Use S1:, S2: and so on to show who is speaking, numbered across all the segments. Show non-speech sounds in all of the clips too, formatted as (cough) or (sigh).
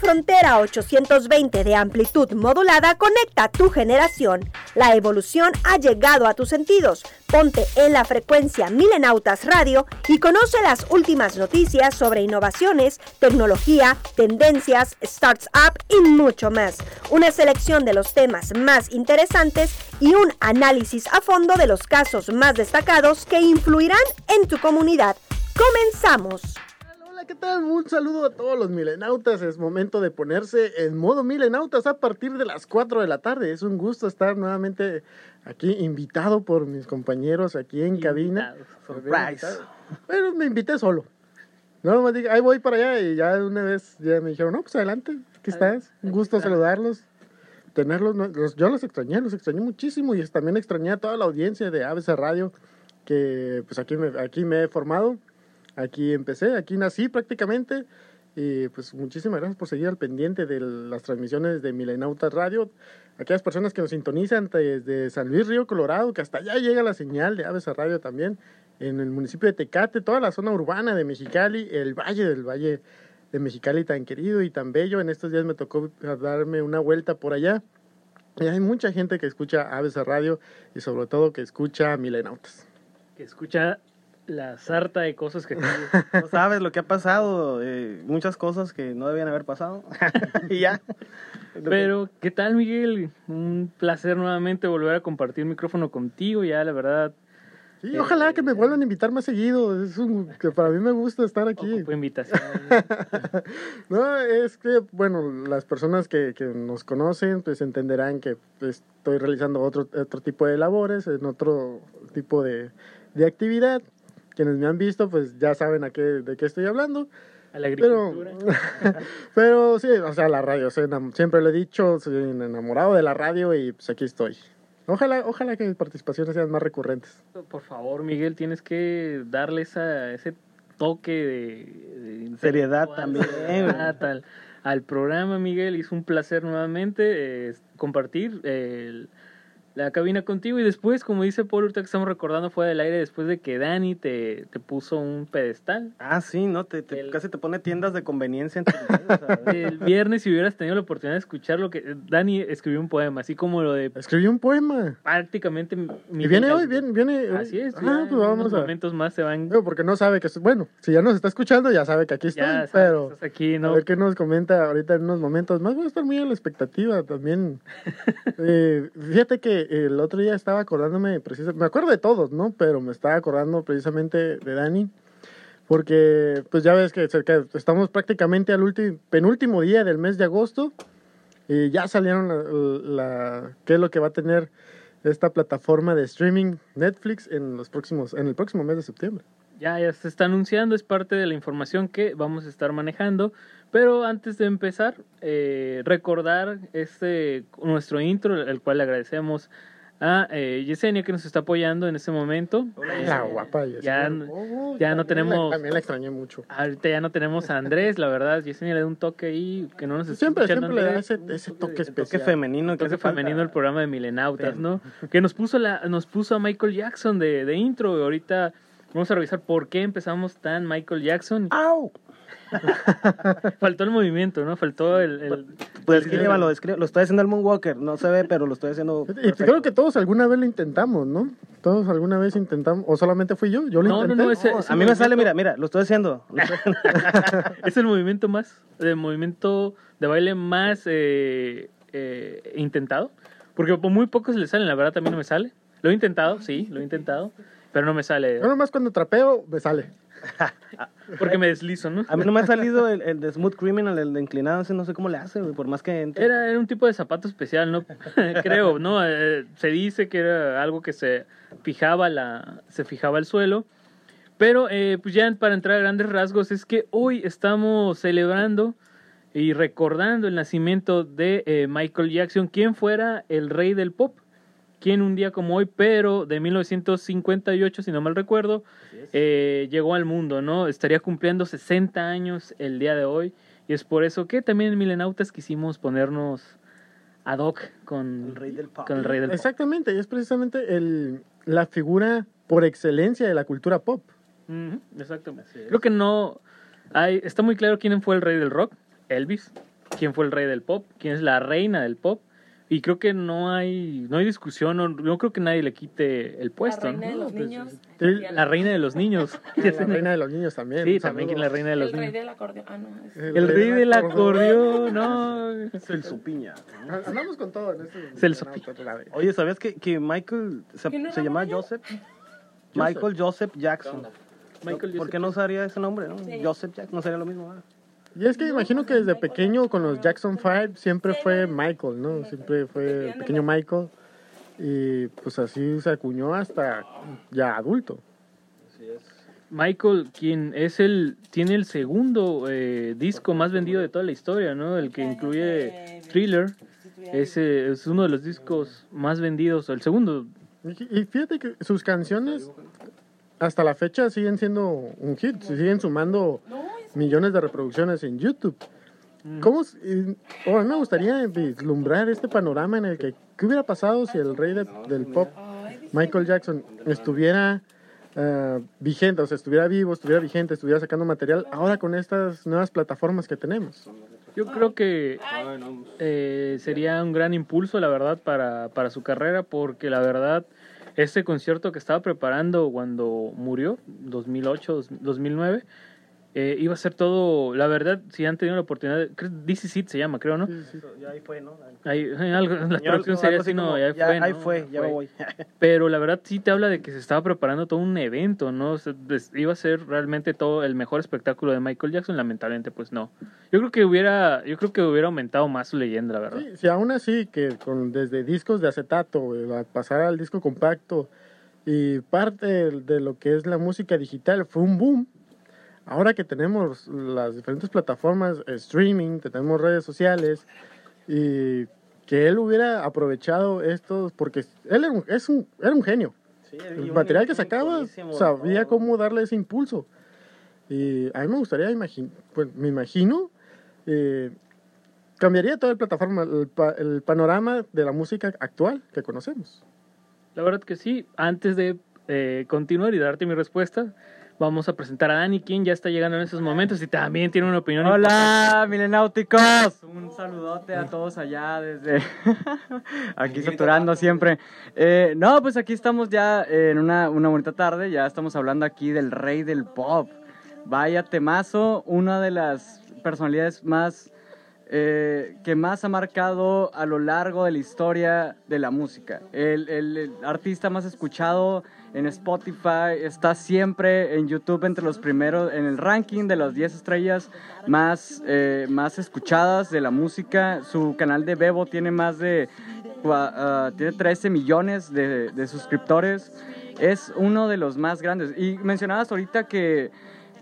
S1: frontera 820 de amplitud modulada conecta tu generación. La evolución ha llegado a tus sentidos. Ponte en la frecuencia Milenautas Radio y conoce las últimas noticias sobre innovaciones, tecnología, tendencias, startups y mucho más. Una selección de los temas más interesantes y un análisis a fondo de los casos más destacados que influirán en tu comunidad. ¡Comenzamos!
S2: Hola, ¿qué tal? Un saludo a todos los milenautas. Es momento de ponerse en modo milenautas a partir de las 4 de la tarde. Es un gusto estar nuevamente aquí invitado por mis compañeros aquí en cabina.
S3: Surprise.
S2: Pero me invité solo. No, me diga, ahí voy para allá y ya una vez ya me dijeron, no, pues adelante, aquí estás. Un gusto saludarlos, tenerlos. los- yo los extrañé, los extrañé muchísimo y también extrañé a toda la audiencia de ABC Radio que pues aquí me, aquí me he formado, aquí empecé, aquí nací prácticamente. Y pues muchísimas gracias por seguir al pendiente de las transmisiones de Milenautas Radio. Aquellas personas que nos sintonizan desde San Luis Río Colorado, que hasta allá llega la señal de ABC Radio también, en el municipio de Tecate, toda la zona urbana de Mexicali, el valle del valle de Mexicali tan querido y tan bello. En estos días me tocó darme una vuelta por allá. Y hay mucha gente que escucha ABC Radio y sobre todo que escucha Milenautas.
S3: Que escucha la sarta de cosas que (laughs)
S4: No sabes lo que ha pasado, eh, muchas cosas que no debían haber pasado. (laughs) y ya.
S3: Pero, ¿qué tal, Miguel? Un placer nuevamente volver a compartir micrófono contigo. Ya, la verdad,
S2: Sí, ojalá que me vuelvan a invitar más seguido. Es un, que para mí me gusta estar aquí.
S3: invitación. (laughs)
S2: No, es que, bueno, las personas que, que nos conocen, pues entenderán que estoy realizando otro, otro tipo de labores, en otro tipo de, de actividad. Quienes me han visto, pues ya saben a qué, de qué estoy hablando.
S3: A la
S2: Pero,
S3: agricultura. (laughs)
S2: pero sí, o sea, la radio, soy siempre lo he dicho, soy enamorado de la radio y pues aquí estoy. Ojalá, ojalá que mis participaciones sean más recurrentes.
S3: Por favor, Miguel, tienes que darle esa, ese toque de, de
S4: Seriedad también.
S3: seriedad al, al programa, Miguel. Y es un placer nuevamente eh, compartir el- la cabina contigo. Y después, como dice Paul, ahorita que estamos recordando fuera del aire, después de que Dani te, te puso un pedestal.
S4: Ah, sí, ¿no? Te, te-
S3: El-
S4: Casi te pone tiendas de conveniencia en tu (laughs)
S3: El viernes, si hubieras tenido la oportunidad de escuchar lo que Dani escribió un poema, así como lo de
S2: Escribí un poema.
S3: prácticamente.
S2: Y viene hoy, viene, viene.
S3: Así es.
S2: Ah,
S3: ya
S2: pues vamos
S3: unos
S2: a.
S3: momentos más se van.
S2: Porque no sabe que bueno, si ya nos está escuchando, ya sabe que aquí estoy,
S3: Ya sabes,
S2: pero
S3: estás aquí,
S2: a ver qué nos comenta ahorita en unos momentos más. Voy a estar muy a la expectativa también. (laughs) Eh, fíjate que el otro día estaba acordándome, precisamente, me acuerdo de todos, ¿no? Pero me estaba acordando precisamente de Dani, porque pues ya ves que cerca- estamos prácticamente al último, penúltimo día del mes de agosto y ya salieron la, la- qué es lo que va a tener esta plataforma de streaming Netflix en los próximos, en el próximo mes de septiembre.
S3: Ya, ya se está anunciando, es parte de la información que vamos a estar manejando. Pero antes de empezar, eh, recordar este nuestro intro, el cual le agradecemos a eh, Yesenia que nos está apoyando en este momento.
S2: La
S3: Eh,
S2: guapa.
S3: Ya,
S2: Yesenia. Oh,
S3: ya no
S2: la-
S3: tenemos-
S2: también la extrañé mucho.
S3: ahorita ya no tenemos a Andrés, la verdad. Yesenia le da un toque ahí que no nos está
S2: Siempre,
S3: escuchando
S2: siempre le da ese, ese toque
S4: toque
S2: especial.
S4: femenino. que
S3: toque
S4: hace falta.
S3: femenino el programa de Milenautas, ¿no? Que nos puso la, nos puso a Michael Jackson de, de intro. Ahorita vamos a revisar por qué empezamos tan Michael Jackson.
S2: ¡Au! (laughs)
S3: Faltó el movimiento, ¿no? Faltó el... el-
S4: Pues descríbalo. Lo estoy haciendo el Moonwalker. No se ve, pero lo estoy haciendo.
S2: Y creo que todos alguna vez lo intentamos, ¿no? Todos alguna vez intentamos, o solamente fui yo, yo lo
S3: No, no,
S2: intenté.
S3: no, ese-
S4: No,
S3: ese
S4: a mí me sale,
S3: movimiento-
S4: mira, mira, lo estoy haciendo. Lo (laughs) estoy-
S3: es el movimiento más, el movimiento de baile más eh, eh, intentado. Porque por muy pocos le salen, la verdad también no me sale. Lo he intentado, sí, lo he intentado, pero no me sale.
S2: Yo nomás cuando trapeo me sale. (laughs)
S3: Porque me deslizo, ¿no?
S4: A mí no me ha salido el, el de Smooth Criminal, el de inclinado, ese no sé cómo le hace, güey, por más que entre.
S3: Era, era un tipo de zapato especial, ¿no? (laughs) Creo, ¿no? Eh, se dice que era algo que se fijaba la, se fijaba el suelo. Pero eh, pues ya para entrar a grandes rasgos es que hoy estamos celebrando y recordando el nacimiento de eh, Michael Jackson, quien fuera el rey del pop. Quien un día como hoy, pero de 1958, si no mal recuerdo, eh, llegó al mundo, ¿no? Estaría cumpliendo 60 años el día de hoy. Y es por eso que también en Milenautas quisimos ponernos ad hoc con
S4: El rey del pop.
S3: Con el rey del pop.
S2: Exactamente, y es precisamente el, la figura por excelencia de la cultura pop.
S3: Exactamente. Creo que no hay, está muy claro quién fue el rey del rock, Elvis. quién fue el rey del pop, quién es la reina del pop. Y creo que no hay no hay discusión, no, no creo que nadie le quite el puesto.
S5: la reina
S3: ¿no?
S5: de los
S3: Pues,
S5: niños.
S3: La reina de los niños. (laughs)
S2: La reina de los niños también.
S3: Sí, también es la reina de los
S5: El rey
S3: niños.
S5: del acordeón. Ah, no. es-
S3: El rey del acordeón, no.
S4: Es el supiña.
S2: Andamos con todo en este.
S3: Pi.
S2: otra vez.
S4: Oye, ¿sabías que, que Michael se,
S5: ¿Quién era
S4: se llamaba
S5: Michael?
S4: Joseph? Michael Joseph Jackson.
S3: Michael
S4: ¿Por
S3: Joseph
S4: qué no usaría ese nombre, no?
S5: Sí.
S4: Joseph Jackson, no sería lo mismo, ¿verdad?
S2: Y es que imagino que desde pequeño con los Jackson 5 siempre fue Michael, ¿no? Siempre fue pequeño Michael. Y pues así se acuñó hasta ya adulto.
S3: Michael, quien es el tiene el segundo eh, disco más vendido de toda la historia, ¿no? El que incluye Thriller. Ese es uno de los discos más vendidos, el segundo.
S2: Y y fíjate que sus canciones hasta la fecha siguen siendo un hit, siguen sumando millones de reproducciones en YouTube. ¿Cómo? s- y- oh, a mí me gustaría vislumbrar este panorama en el que qué hubiera pasado si el rey de- del pop, Michael Jackson, estuviera eh, vigente, o sea, estuviera vivo, estuviera vigente, estuviera sacando material ahora con estas nuevas plataformas que tenemos.
S3: Yo creo que eh, sería un gran impulso, la verdad, para, para su carrera, porque la verdad, este concierto que estaba preparando cuando murió, 2008, dos- 2009, eh, iba a ser todo, la verdad, si han tenido la oportunidad, DC Seat se llama, creo, ¿no?
S4: Ya ahí fue, ¿no?
S3: Ahí, (laughs) algo, la
S4: Señor,
S3: traducción
S4: algo
S3: sería
S4: así
S3: así, no,
S4: como,
S3: ya,
S4: ya-
S3: fue,
S4: fue, ya me voy. (laughs)
S3: Pero la verdad sí te habla de que se estaba preparando todo un evento, ¿no? O sea, des- iba a ser realmente todo el mejor espectáculo de Michael Jackson, lamentablemente pues no. Yo creo que hubiera, yo creo que hubiera aumentado más su leyenda, la verdad.
S2: Sí, si aún así que con desde discos de acetato eh, a pasar al disco compacto y parte de lo que es la música digital fue un boom. Ahora que tenemos las diferentes plataformas eh, streaming, que tenemos redes sociales y que él hubiera aprovechado estos porque él era un, es un, era un genio.
S4: Sí,
S2: El
S4: un
S2: material que sacaba sabía
S4: ¿no?
S2: cómo darle ese impulso. Y a mí me gustaría, imagin pues me imagino, eh, cambiaría toda la plataforma, el, pa- el panorama de la música actual que conocemos.
S3: La verdad que sí. Antes de eh, continuar y darte mi respuesta, vamos a presentar a Dani, quien ya está llegando en esos momentos y también tiene una opinión.
S6: Hola, milenáuticos. Un saludote a todos allá desde (laughs) aquí saturando siempre. Eh, no, pues aquí estamos ya en una, una bonita tarde. Ya estamos hablando aquí del rey del pop. Vaya temazo, una de las personalidades más eh, que más ha marcado a lo largo de la historia de la música. El, el- el artista más escuchado en Spotify está siempre en YouTube entre los primeros, en el ranking de las 10 estrellas más, eh, más escuchadas de la música. Su canal de Bebo tiene más de ah, tiene 13 millones de, de suscriptores. Es uno de los más grandes. Y mencionabas ahorita que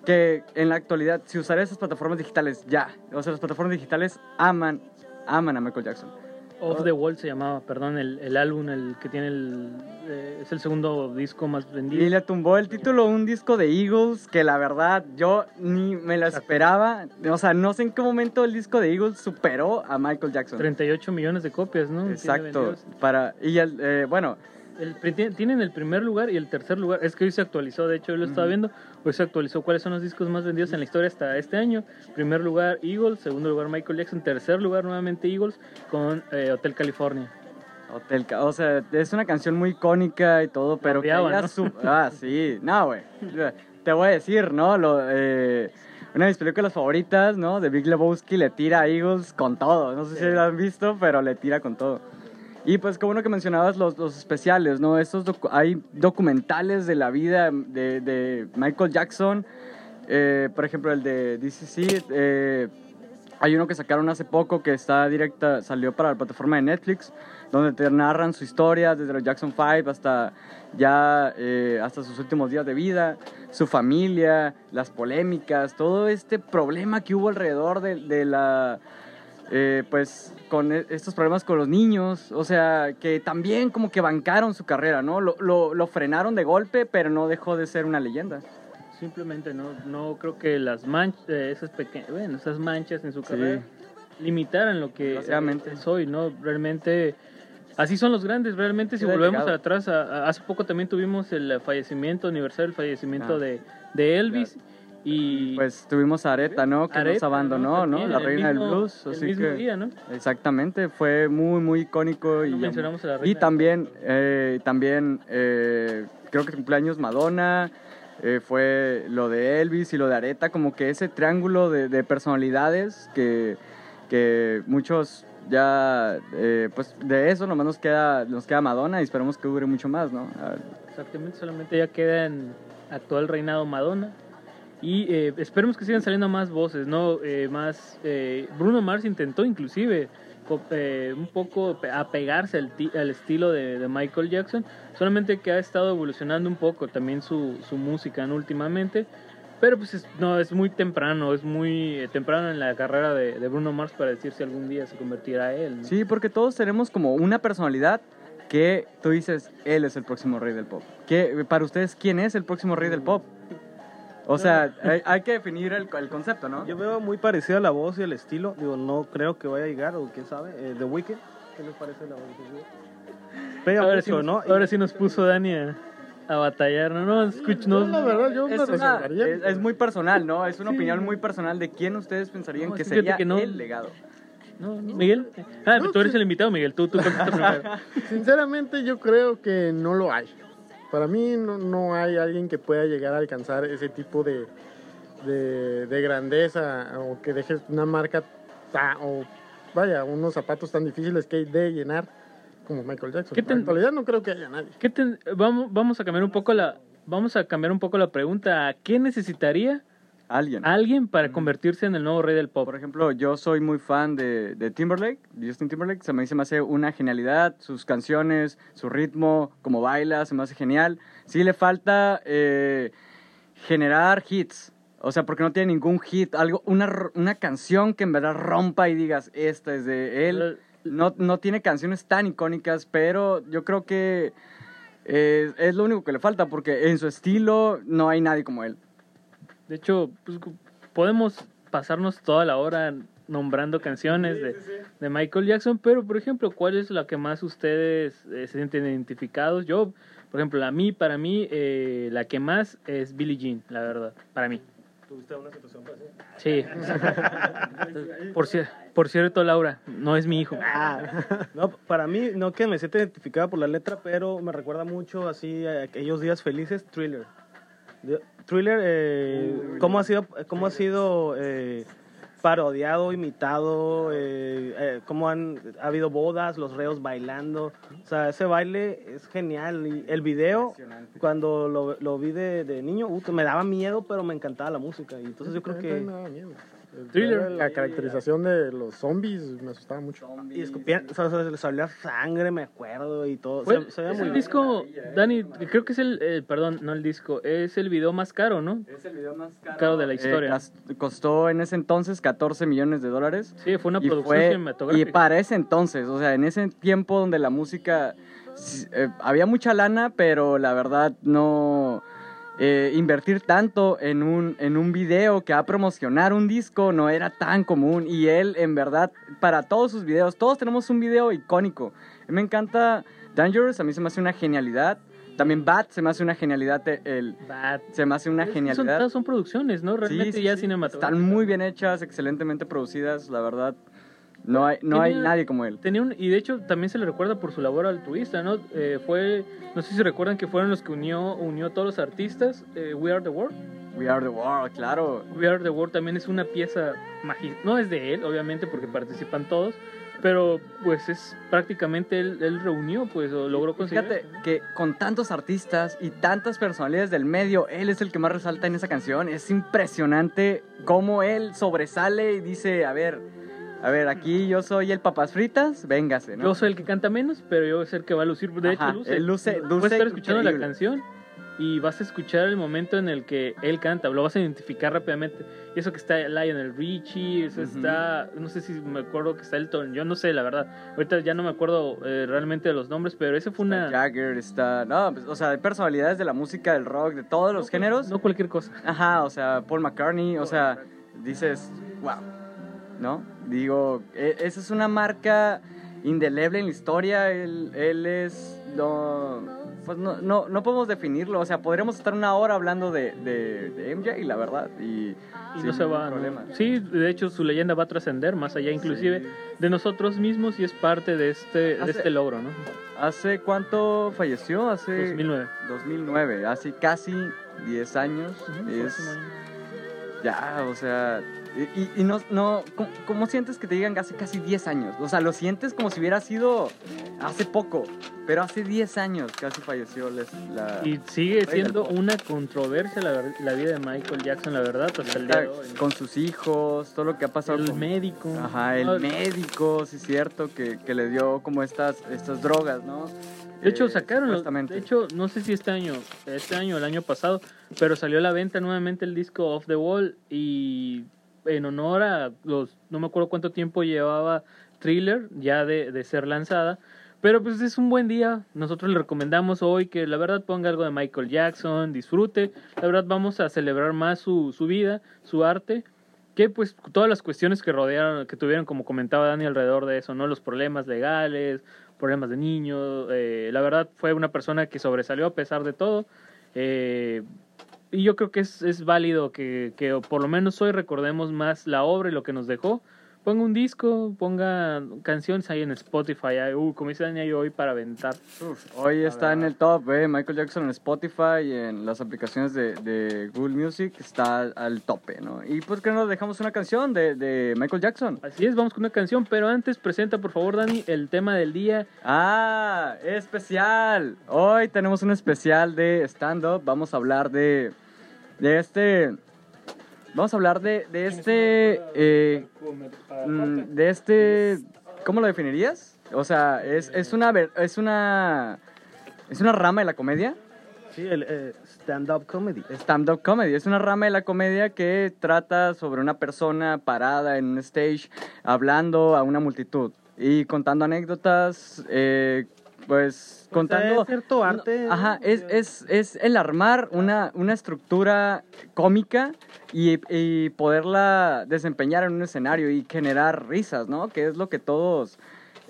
S6: que en la actualidad, si usar esas plataformas digitales, ya. O sea, las plataformas digitales aman, aman a Michael Jackson.
S3: Off the Wall se llamaba, perdón, el, el álbum, el que tiene el... eh, es el segundo disco más vendido.
S6: Y le tumbó el título un disco de Eagles que la verdad yo ni me lo esperaba. O sea, no sé en qué momento el disco de Eagles superó a Michael Jackson.
S3: 38 millones de copias, ¿no?
S6: Exacto. Para, y el, eh, bueno,
S3: El, tienen el primer lugar y el tercer lugar. Es que hoy se actualizó, de hecho, hoy lo estaba viendo. Hoy se actualizó cuáles son los discos más vendidos en la historia hasta este año. Primer lugar, Eagles. Segundo lugar, Michael Jackson. Tercer lugar, nuevamente Eagles, con eh, Hotel California.
S6: Hotel, o sea, es una canción muy icónica y todo, pero que
S3: ¿no?
S6: su- (laughs) Ah, sí, no, güey. Te voy a decir, ¿no? Lo, eh, una de mis películas favoritas, ¿no? De Big Lebowski le tira a Eagles con todo. No sé si lo han visto, pero le tira con todo. Y pues, como uno que mencionabas, los, los especiales, ¿no? Estos hay documentales de la vida de, de Michael Jackson. eh, por ejemplo, el de DCC. eh, hay uno que sacaron hace poco que está directa, salió para la plataforma de Netflix, donde te narran su historia desde los Jackson 5 hasta ya eh, hasta sus últimos días de vida, su familia, las polémicas, todo este problema que hubo alrededor de, de la eh, pues con e- estos problemas con los niños, o sea, que también como que bancaron su carrera, ¿no? Lo, lo, lo frenaron de golpe, pero no dejó de ser una leyenda.
S3: Simplemente no, no creo que las manchas, esas pequeñas, bueno, esas manchas en su
S6: Sí.
S3: carrera limitaran lo que hoy, ¿no? Realmente, así son los grandes, realmente si
S6: Sí,
S3: volvemos atrás, a- a- hace poco también tuvimos el fallecimiento, aniversario del fallecimiento
S6: Ah.
S3: de, de Elvis, Y
S6: Pues tuvimos a Areta, ¿no? Que nos abandonó, ¿no?
S3: También,
S6: La reina
S3: mismo-
S6: del blues.
S3: el
S6: Así
S3: mismo
S6: que,
S3: día, ¿no?
S6: Exactamente, fue muy, muy icónico. Y,
S3: mencionamos a la
S6: y
S3: reina.
S6: también, eh, también eh, creo que cumpleaños Madonna, eh, fue lo de Elvis y lo de Areta, como que ese triángulo de, de personalidades que, que muchos ya, eh, pues de eso nomás nos queda, nos queda Madonna y esperemos que dure mucho más, ¿no?
S3: Exactamente, solamente ya queda en actual reinado Madonna. Y eh, esperemos que sigan saliendo más voces, ¿no? Eh, más. eh, Bruno Mars intentó inclusive eh, un poco pe- apegarse al, al estilo de, de Michael Jackson, solamente que ha estado evolucionando un poco también su, su música ¿no? últimamente. Pero pues es- no, es muy temprano, es muy eh, temprano en la carrera de, de Bruno Mars para decir si algún día se convertirá él. ¿no?
S6: Sí, porque todos tenemos como una personalidad que tú dices, él es el próximo rey del pop. ¿Qué, para ustedes, ¿quién es el próximo rey del pop? O sea, hay, hay que definir el, el concepto, ¿no?
S4: Yo veo muy parecida la voz y el estilo. Digo, no creo que vaya a llegar, o quién sabe. Eh, The Weeknd, ¿qué les parece la voz? Pega
S3: Ahora,
S4: mucho,
S3: sí nos,
S4: ¿no?
S3: Ahora sí nos puso Dani a, a batallar, ¿no? No, escuch, no,
S2: Yo, la verdad, yo me
S6: Es, una- es- es muy personal, ¿no? Es una opinión muy personal de quién ustedes pensarían
S3: No,
S6: que sería
S3: que no-
S6: el legado.
S3: no, no, Miguel. Ah,
S2: No,
S3: tú eres
S2: sí.
S3: el invitado, Miguel. Tú, tú (laughs) primero.
S2: Sinceramente, yo creo que no lo hay. Para mí no, no hay alguien que pueda llegar a alcanzar ese tipo de, de, de grandeza o que deje una marca ta- o vaya, unos zapatos tan difíciles que hay de llenar como Michael Jackson.
S3: ¿Qué te-
S2: En realidad no creo que haya nadie.
S3: ¿Qué ten- vamos, vamos a cambiar un poco la vamos a cambiar un poco la pregunta. ¿Qué necesitaría
S6: Alguien.
S3: alguien para convertirse en el nuevo rey del pop?
S6: Por ejemplo, yo soy muy fan de, de Timberlake, Justin Timberlake. Se me, se me hace una genialidad. Sus canciones, su ritmo, como baila, se me hace genial. Sí le falta eh, generar hits. O sea, porque no tiene ningún hit, algo, una, una canción que en verdad rompa y digas, esta es de él. No, no tiene canciones tan icónicas, pero yo creo que eh, es lo único que le falta, porque en su estilo no hay nadie como él.
S3: De hecho, pues, podemos pasarnos toda la hora nombrando canciones de, de Michael Jackson, pero por ejemplo, ¿cuál es la que más ustedes eh, se sienten identificados? Yo, por ejemplo, a mí, para mí, eh, la que más es Billie Jean, la verdad, para mí.
S4: ¿Tuviste una situación?
S3: Sí. (laughs) por, cier- por cierto, Laura, no es mi hijo.
S4: No, para mí, no que me sienta identificada por la letra, pero me recuerda mucho así a aquellos días felices, Thriller. Thriller, eh, ¿cómo ha sido, cómo ha sido eh, parodiado, imitado? Eh, eh, ¿Cómo han ha habido bodas, los reos bailando? O sea, ese baile es genial. Y el video, cuando lo, lo vi de, de niño, uh, me daba miedo, pero me encantaba la música. Y entonces yo creo
S2: No
S4: que...
S2: El-
S3: Thriller.
S2: La caracterización de los zombies me asustaba mucho.
S4: Y escupían, o sea, o sea, les salía sangre, me acuerdo, y todo.
S3: Fue-
S4: Se, se veía
S3: es
S4: muy
S3: el
S4: bien.
S3: disco, Dani, creo que es el, eh, perdón, no el disco, es el video más caro, ¿no?
S6: Es el video más caro,
S3: Caro de la historia.
S6: gas- costó en ese entonces 14 millones de dólares.
S3: Sí, fue una producción
S6: fue-
S3: cinematográfica.
S6: Y para ese entonces, o sea, en ese tiempo donde la música... eh, había mucha lana, pero la verdad no... eh, invertir tanto en un, en un video que va a promocionar un disco no era tan común. Y él, en verdad, para todos sus videos, todos tenemos un video icónico. Me encanta Dangerous, a mí se me hace una genialidad. También Bat se me hace una genialidad. eh, El,
S3: Bad.
S6: se me hace una
S3: Es
S6: genialidad.
S3: Son, son producciones, ¿no? Realmente
S6: Sí, sí,
S3: ya
S6: sí.
S3: cinematográficas.
S6: Están muy bien hechas, excelentemente producidas, la verdad. No hay, no hay nadie como él.
S3: Tenía un, y de hecho también se le recuerda por su labor altruista, ¿no? Eh, fue, no sé si recuerdan que fueron los que unió, unió a todos los artistas, eh, We Are The World.
S6: We are the world, claro.
S3: We Are The World también es una pieza magistral, no es de él, obviamente, porque participan todos, pero pues es prácticamente él, él reunió, pues, o logró conseguir.
S6: Fíjate
S3: eso, ¿no?
S6: que con tantos artistas y tantas personalidades del medio, él es el que más resalta en esa canción. Es impresionante cómo él sobresale y dice, a ver, a ver, aquí yo soy el papas fritas, véngase, ¿no?
S3: Yo soy el que canta menos, pero yo soy el que va a lucir. De
S6: Ajá,
S3: hecho, luce.
S6: él luce-
S3: Puedes
S6: luce
S3: estar escuchando la
S6: increíble.
S3: canción y vas a escuchar el momento en el que él canta. Lo vas a identificar rápidamente. Y eso que está Lionel Richie, eso
S6: Ujú.
S3: está. No sé si me acuerdo que está Elton. Yo no sé, la verdad. Ahorita ya no me acuerdo eh, realmente de los nombres, pero ese fue
S6: Está
S3: una.
S6: Jagger está, no, pues, o sea, de personalidades de la música, del rock, de todos los géneros.
S3: No cualquier cosa.
S6: Ajá, o sea, Paul McCartney, o sea, dices, wow, ¿no? Digo, e- esa es una marca indeleble en la historia, él, él es lo... pues no, no, no podemos definirlo. O sea, podríamos estar una hora hablando de, de, de MJ, la verdad. Y,
S3: no se va. ¿no?
S6: problema.
S3: Sí, de hecho su leyenda va a trascender más allá inclusive de nosotros mismos y es parte de este, de este logro, ¿no?
S6: ¿Hace cuánto falleció? Hace
S3: 2009.
S6: 2009, hace casi 10 años. Es ya, o sea, y, y- no, no ¿cómo, cómo sientes que te digan hace casi 10 años? O sea, lo sientes como si hubiera sido hace poco, pero hace 10 años casi falleció les- la...
S3: Y sigue siendo una controversia la, la vida de Michael Jackson, la verdad, hasta el día de hoy.
S6: con sus hijos, todo lo que ha pasado
S3: el
S6: con-
S3: médico.
S6: Ajá, el
S3: No,
S6: médico, sí es cierto, que, que le dio como estas, estas drogas, ¿no?
S3: De hecho,
S6: Eh,
S3: sacaron, los- de hecho, no sé si este año, este año o el año pasado, pero salió a la venta nuevamente el disco Off the Wall y en honor a los, no me acuerdo cuánto tiempo llevaba Thriller ya de, de ser lanzada, pero pues es un buen día, nosotros le recomendamos hoy que la verdad ponga algo de Michael Jackson, disfrute, la verdad vamos a celebrar más su, su vida, su arte, que pues todas las cuestiones que rodearon, que tuvieron, como comentaba Dani, alrededor de eso, ¿no? Los problemas legales, problemas de niños, eh, la verdad fue una persona que sobresalió a pesar de todo, eh, y yo creo que es, es válido que, que por lo menos hoy recordemos más la obra y lo que nos dejó. Ponga un disco, ponga canciones ahí en Spotify, ahí, uh, como dice Dani, ahí hoy para aventar.
S6: Uf, hoy está en el top, eh, Michael Jackson en Spotify y en las aplicaciones de, de Google Music está al tope, ¿no? Y pues que nos dejamos una canción de, de Michael Jackson.
S3: Así es, vamos con una canción, pero antes presenta por favor Dani el tema del día.
S6: Ah, especial. Hoy tenemos un especial de stand-up. Vamos a hablar de, de este... Vamos a hablar de, de este... eh, mm, de este... ¿Cómo lo definirías? O sea, es, es una... ver- Es una... Es una rama de la comedia.
S4: Sí, el eh, stand-up comedy.
S6: Stand-up comedy. Es una rama de la comedia que trata sobre una persona parada en un stage hablando a una multitud y contando anécdotas, eh, pues contando...
S4: cierto arte.
S6: Ajá, es, es, es el armar una, una estructura cómica y, y poderla desempeñar en un escenario y generar risas, ¿no? Que es lo que todos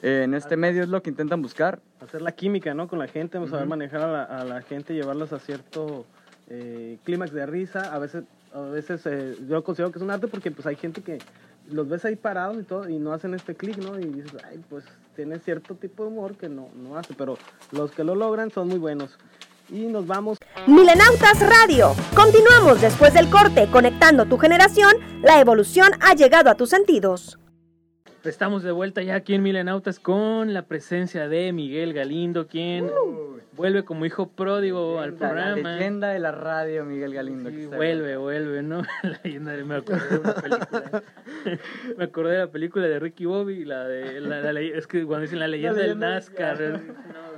S6: eh, en este medio es lo que intentan buscar.
S4: Hacer la química, ¿no? Con la gente, saber
S6: Ujú.
S4: manejar a la, a la gente, llevarlos a cierto eh, clímax de risa. A veces, a veces eh, yo considero que es un arte porque pues hay gente que los ves ahí parados y todo y no hacen este clic, ¿no? Y dices, ay, pues tiene cierto tipo de humor que no, no hace, pero los que lo logran son muy buenos. Y nos vamos
S1: Milenautas Radio. Continuamos después del corte, conectando tu generación. La evolución ha llegado a tus sentidos.
S3: Estamos de vuelta ya aquí en Milenautas con la presencia de Miguel Galindo, quien vuelve como hijo pródigo al
S6: La
S3: programa.
S6: leyenda de la radio, Miguel Galindo.
S3: Sí, vuelve, vuelve, ¿no? (laughs) La leyenda de- me acordé de una película. (laughs) me acordé de la película de Ricky Bobby, la de la, la ley- es que cuando dicen la leyenda,
S4: leyenda
S3: del NASCAR. es- no,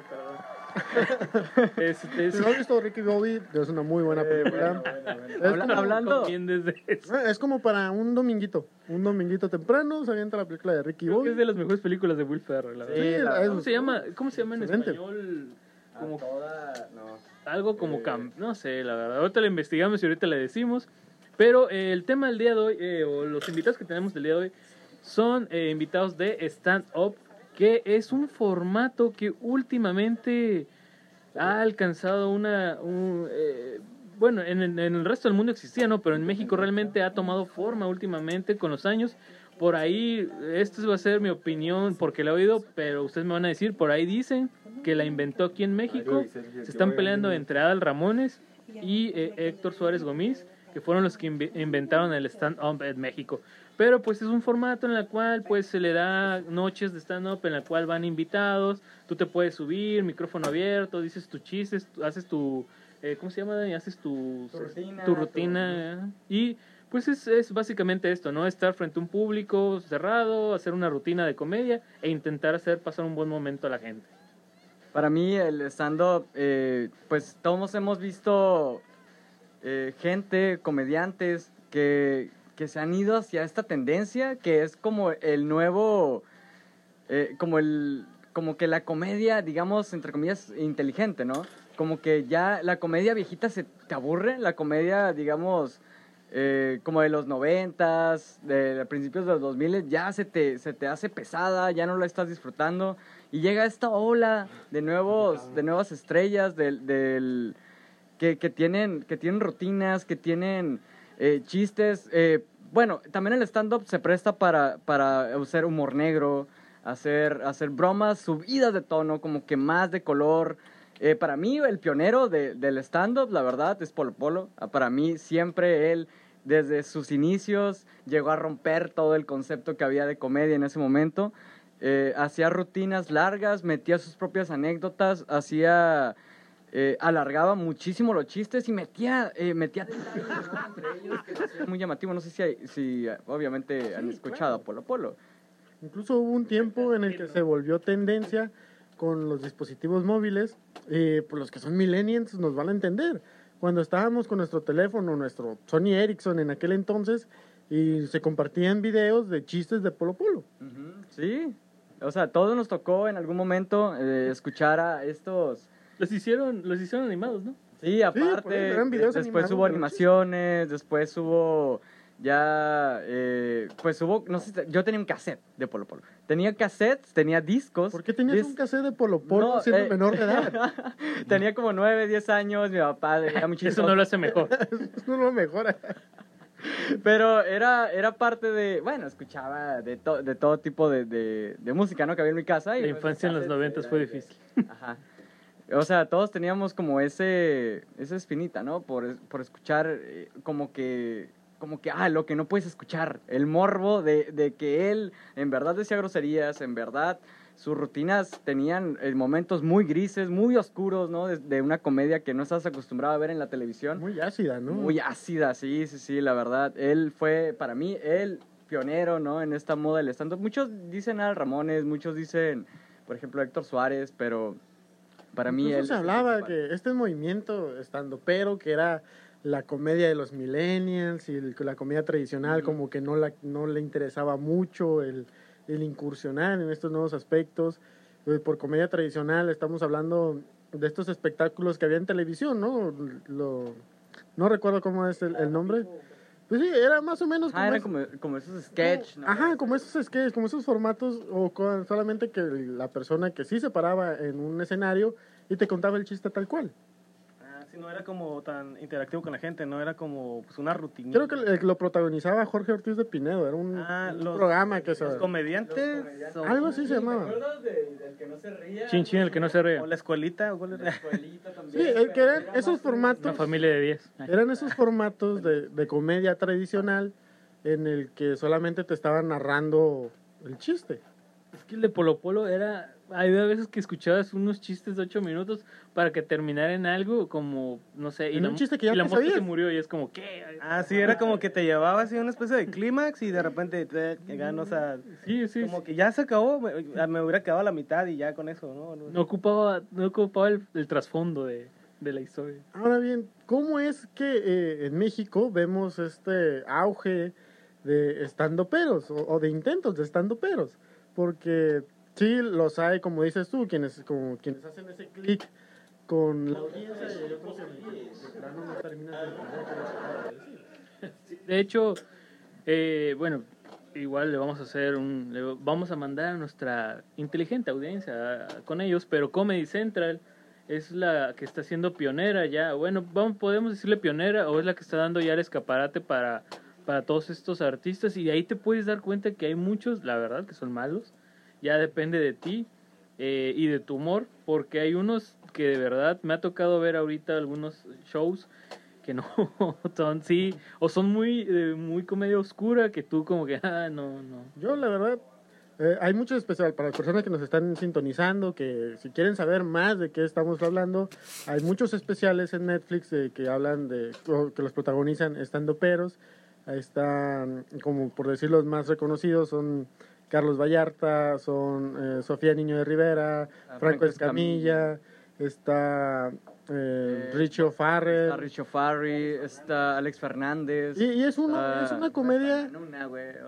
S3: perdón. (laughs) Este, es-
S2: Si no has visto Ricky Bobby, es una muy buena película.
S6: Habla-
S2: como-
S6: hablando-
S3: eso.
S2: Es como para un dominguito. Un dominguito temprano se avienta la película de Ricky
S3: Creo que
S2: Bobby.
S3: es de las mejores películas de Will Ferrell, la
S6: Sí,
S3: verdad.
S6: la-
S3: ¿Cómo se llama? ¿Cómo se llama en
S2: Excelente.
S3: español? Como
S6: Toda- no.
S3: algo como
S6: Eh.
S3: cam- no sé, la verdad. Ahorita la investigamos y ahorita le decimos. Pero eh, el tema del día de hoy, eh, o los invitados que tenemos del día de hoy, son eh, invitados de Stand Up, que es un formato que últimamente ha alcanzado una... un, eh, bueno, en, en el resto del mundo existía, ¿no? Pero en México realmente ha tomado forma últimamente con los años. Por ahí, esta va a ser mi opinión porque la he oído, pero ustedes me van a decir, por ahí dicen que la inventó aquí en México. Se están peleando entre Adal Ramones y eh, Héctor Suárez Gómez, que fueron los que inve- inventaron el stand-up en México. Pero pues es un formato en el cual pues se le da noches de stand-up en la cual van invitados, tú te puedes subir, micrófono abierto, dices tus chistes, haces tu, eh, ¿cómo se llama? Haces tu,
S6: Tu rutina,
S3: tu rutina, y pues es, es básicamente esto, ¿no? Estar frente a un público cerrado, hacer una rutina de comedia e intentar hacer pasar un buen momento a la gente.
S6: Para mí el stand-up, eh, pues todos hemos visto eh, gente, comediantes, que, que se han ido hacia esta tendencia, que es como el nuevo, eh, como el, como que la comedia, digamos, entre comillas, inteligente, ¿no? Como que ya la comedia viejita se te aburre, la comedia, digamos, eh, como de los noventas, de, principios de los 2000, ya se te, se te hace pesada, ya no la estás disfrutando. Y llega esta ola de, nuevos, de nuevas estrellas, del, del, que, que, tienen, que tienen rutinas, que tienen eh, chistes. eh, bueno, también el stand-up se presta para, para hacer humor negro, hacer, hacer bromas subidas de tono, como que más de color. Eh, para mí, el pionero de- del stand-up, la verdad, es Polo Polo. Ah, Para mí, siempre él, desde sus inicios, llegó a romper todo el concepto que había de comedia en ese momento. Eh, hacía rutinas largas, metía sus propias anécdotas, hacía... eh, alargaba muchísimo los chistes y metía, eh, metía entre ellos que lo hacían muy llamativo. No sé si, hay- si eh, obviamente han escuchado a Polo Polo.
S2: Incluso hubo un tiempo en el que se volvió tendencia con los dispositivos móviles, eh, pues los que son millennials nos van a entender. Cuando estábamos con nuestro teléfono, nuestro Sony Ericsson en aquel entonces, y se compartían videos de chistes de Polo Polo.
S6: Sí, o sea, todos nos tocó en algún momento eh, escuchar a estos...
S3: Los hicieron, los hicieron animados, ¿no?
S6: Sí,
S2: por
S6: aparte,
S2: eso, eran videos
S6: después
S2: animados,
S6: hubo animaciones, después hubo ya, eh, pues hubo, no sé, yo tenía un cassette de Polo Polo. Tenía cassettes, tenía discos.
S2: ¿Por qué tenías
S6: dis-
S2: un cassette de Polo Polo
S6: No,
S2: siendo
S6: eh,
S2: menor de edad? (laughs)
S6: tenía como nueve, diez años, mi papá era muy
S3: Eso no lo hace mejor. (laughs)
S2: Eso no lo mejora.
S6: Pero era, era parte de, bueno, escuchaba de, to- de todo tipo de, de, de música, ¿no? Que había en mi casa. y
S3: La
S6: pues,
S3: infancia en los
S6: cassettes
S3: noventas
S6: era
S3: fue
S6: de-
S3: difícil.
S6: Ajá. O sea, todos teníamos como ese, esa espinita, ¿no? Por, por escuchar eh, como que, como que, ah, lo que no puedes escuchar. El morbo de, de que él en verdad decía groserías, en verdad sus rutinas tenían eh, momentos muy grises, muy oscuros, ¿no? De, de una comedia que no estás acostumbrado a ver en la televisión.
S2: Muy ácida, ¿no?
S6: Muy ácida, sí, sí, sí, la verdad. Él fue, para mí, el pionero, ¿no? En esta moda del stand-up. Muchos dicen Al Ramones, muchos dicen, por ejemplo, Héctor Suárez, pero para mí él...
S2: se hablaba que este movimiento estando pero que era la comedia de los millennials y el- la comedia tradicional como que no la no le interesaba mucho el, el incursionar en estos nuevos aspectos Eh, por comedia tradicional estamos hablando de estos espectáculos que había en televisión no Lo- no recuerdo cómo es el, el nombre pues sí era más o menos
S6: Ah, eran
S2: es-
S6: como, como esos sketch, ¿no?
S2: Ajá, como esos sketches, como esos formatos, o con- solamente que la persona que sí se paraba en un escenario y te contaba el chiste tal cual.
S4: Sí, no era como tan interactivo con la gente, no era como pues, una rutina.
S2: Creo que lo protagonizaba Jorge Ortiz de Pinedo, era un,
S4: Ah,
S2: un
S4: los-
S2: programa que se...
S4: Los comediantes
S6: Son-
S2: Algo así se
S6: Sí,
S2: llamaba.
S6: ¿te acuerdas de- del que no se ría?
S3: Chin chin, el que no se ría.
S4: o la escuelita, o cuál era?
S6: La escuelita
S2: Sí,
S6: también, pero
S2: que eran
S6: era
S2: esos formatos,
S3: Una familia de 10.
S2: eran esos formatos de, de comedia tradicional en el que solamente te estaban narrando el chiste.
S3: Es que el de Polo Polo era... Había veces que escuchabas unos chistes de 8 minutos para que terminara en algo como, no sé, y
S2: En
S3: la,
S2: un chiste que ya
S3: y la mosca se murió y es como, ¿qué?
S4: Ah, sí, era como que te llevaba así a una especie de clímax y de repente te llegan, o sea,
S3: Sí, sí,
S4: como
S3: sí.
S4: que ya se acabó, me, me hubiera quedado a la mitad y ya con eso, ¿no?
S3: No ocupaba, no ocupaba el, el trasfondo de, de la historia.
S2: Ahora bien, ¿cómo es que eh, en México vemos este auge de estandoperos o, o de intentos de estandoperos? Porque sí los hay, como dices tú, quienes como quienes hacen ese clic con la audiencia y otros que de
S3: hecho, eh, bueno, igual le vamos a hacer un, le vamos a mandar a nuestra inteligente audiencia con ellos, pero Comedy Central es la que está siendo pionera ya, bueno, vamos, podemos decirle pionera o es la que está dando ya el escaparate para, para todos estos artistas y de ahí te puedes dar cuenta que hay muchos, la verdad, que son malos, ya depende de ti eh, y de tu humor, porque hay unos que de verdad me ha tocado ver ahorita algunos shows que no (laughs) son sí o son muy eh, muy comedia oscura que tú como que ah no no
S2: Yo la verdad eh, hay mucho especial para las personas que nos están sintonizando, que si quieren saber más de qué estamos hablando, hay muchos especiales en Netflix eh, que hablan de, que los protagonizan estando peros. Ahí están, como por decir los más reconocidos, son Carlos Vallarta, son eh, Sofía Niño de Rivera,
S6: Ah,
S2: Franco Escamilla, está eh,
S6: Eh,
S2: Richo
S6: Está
S2: Farrell.
S6: Richo Farri, está Alex Fernández.
S2: Y, y es, una,
S6: está
S2: es una comedia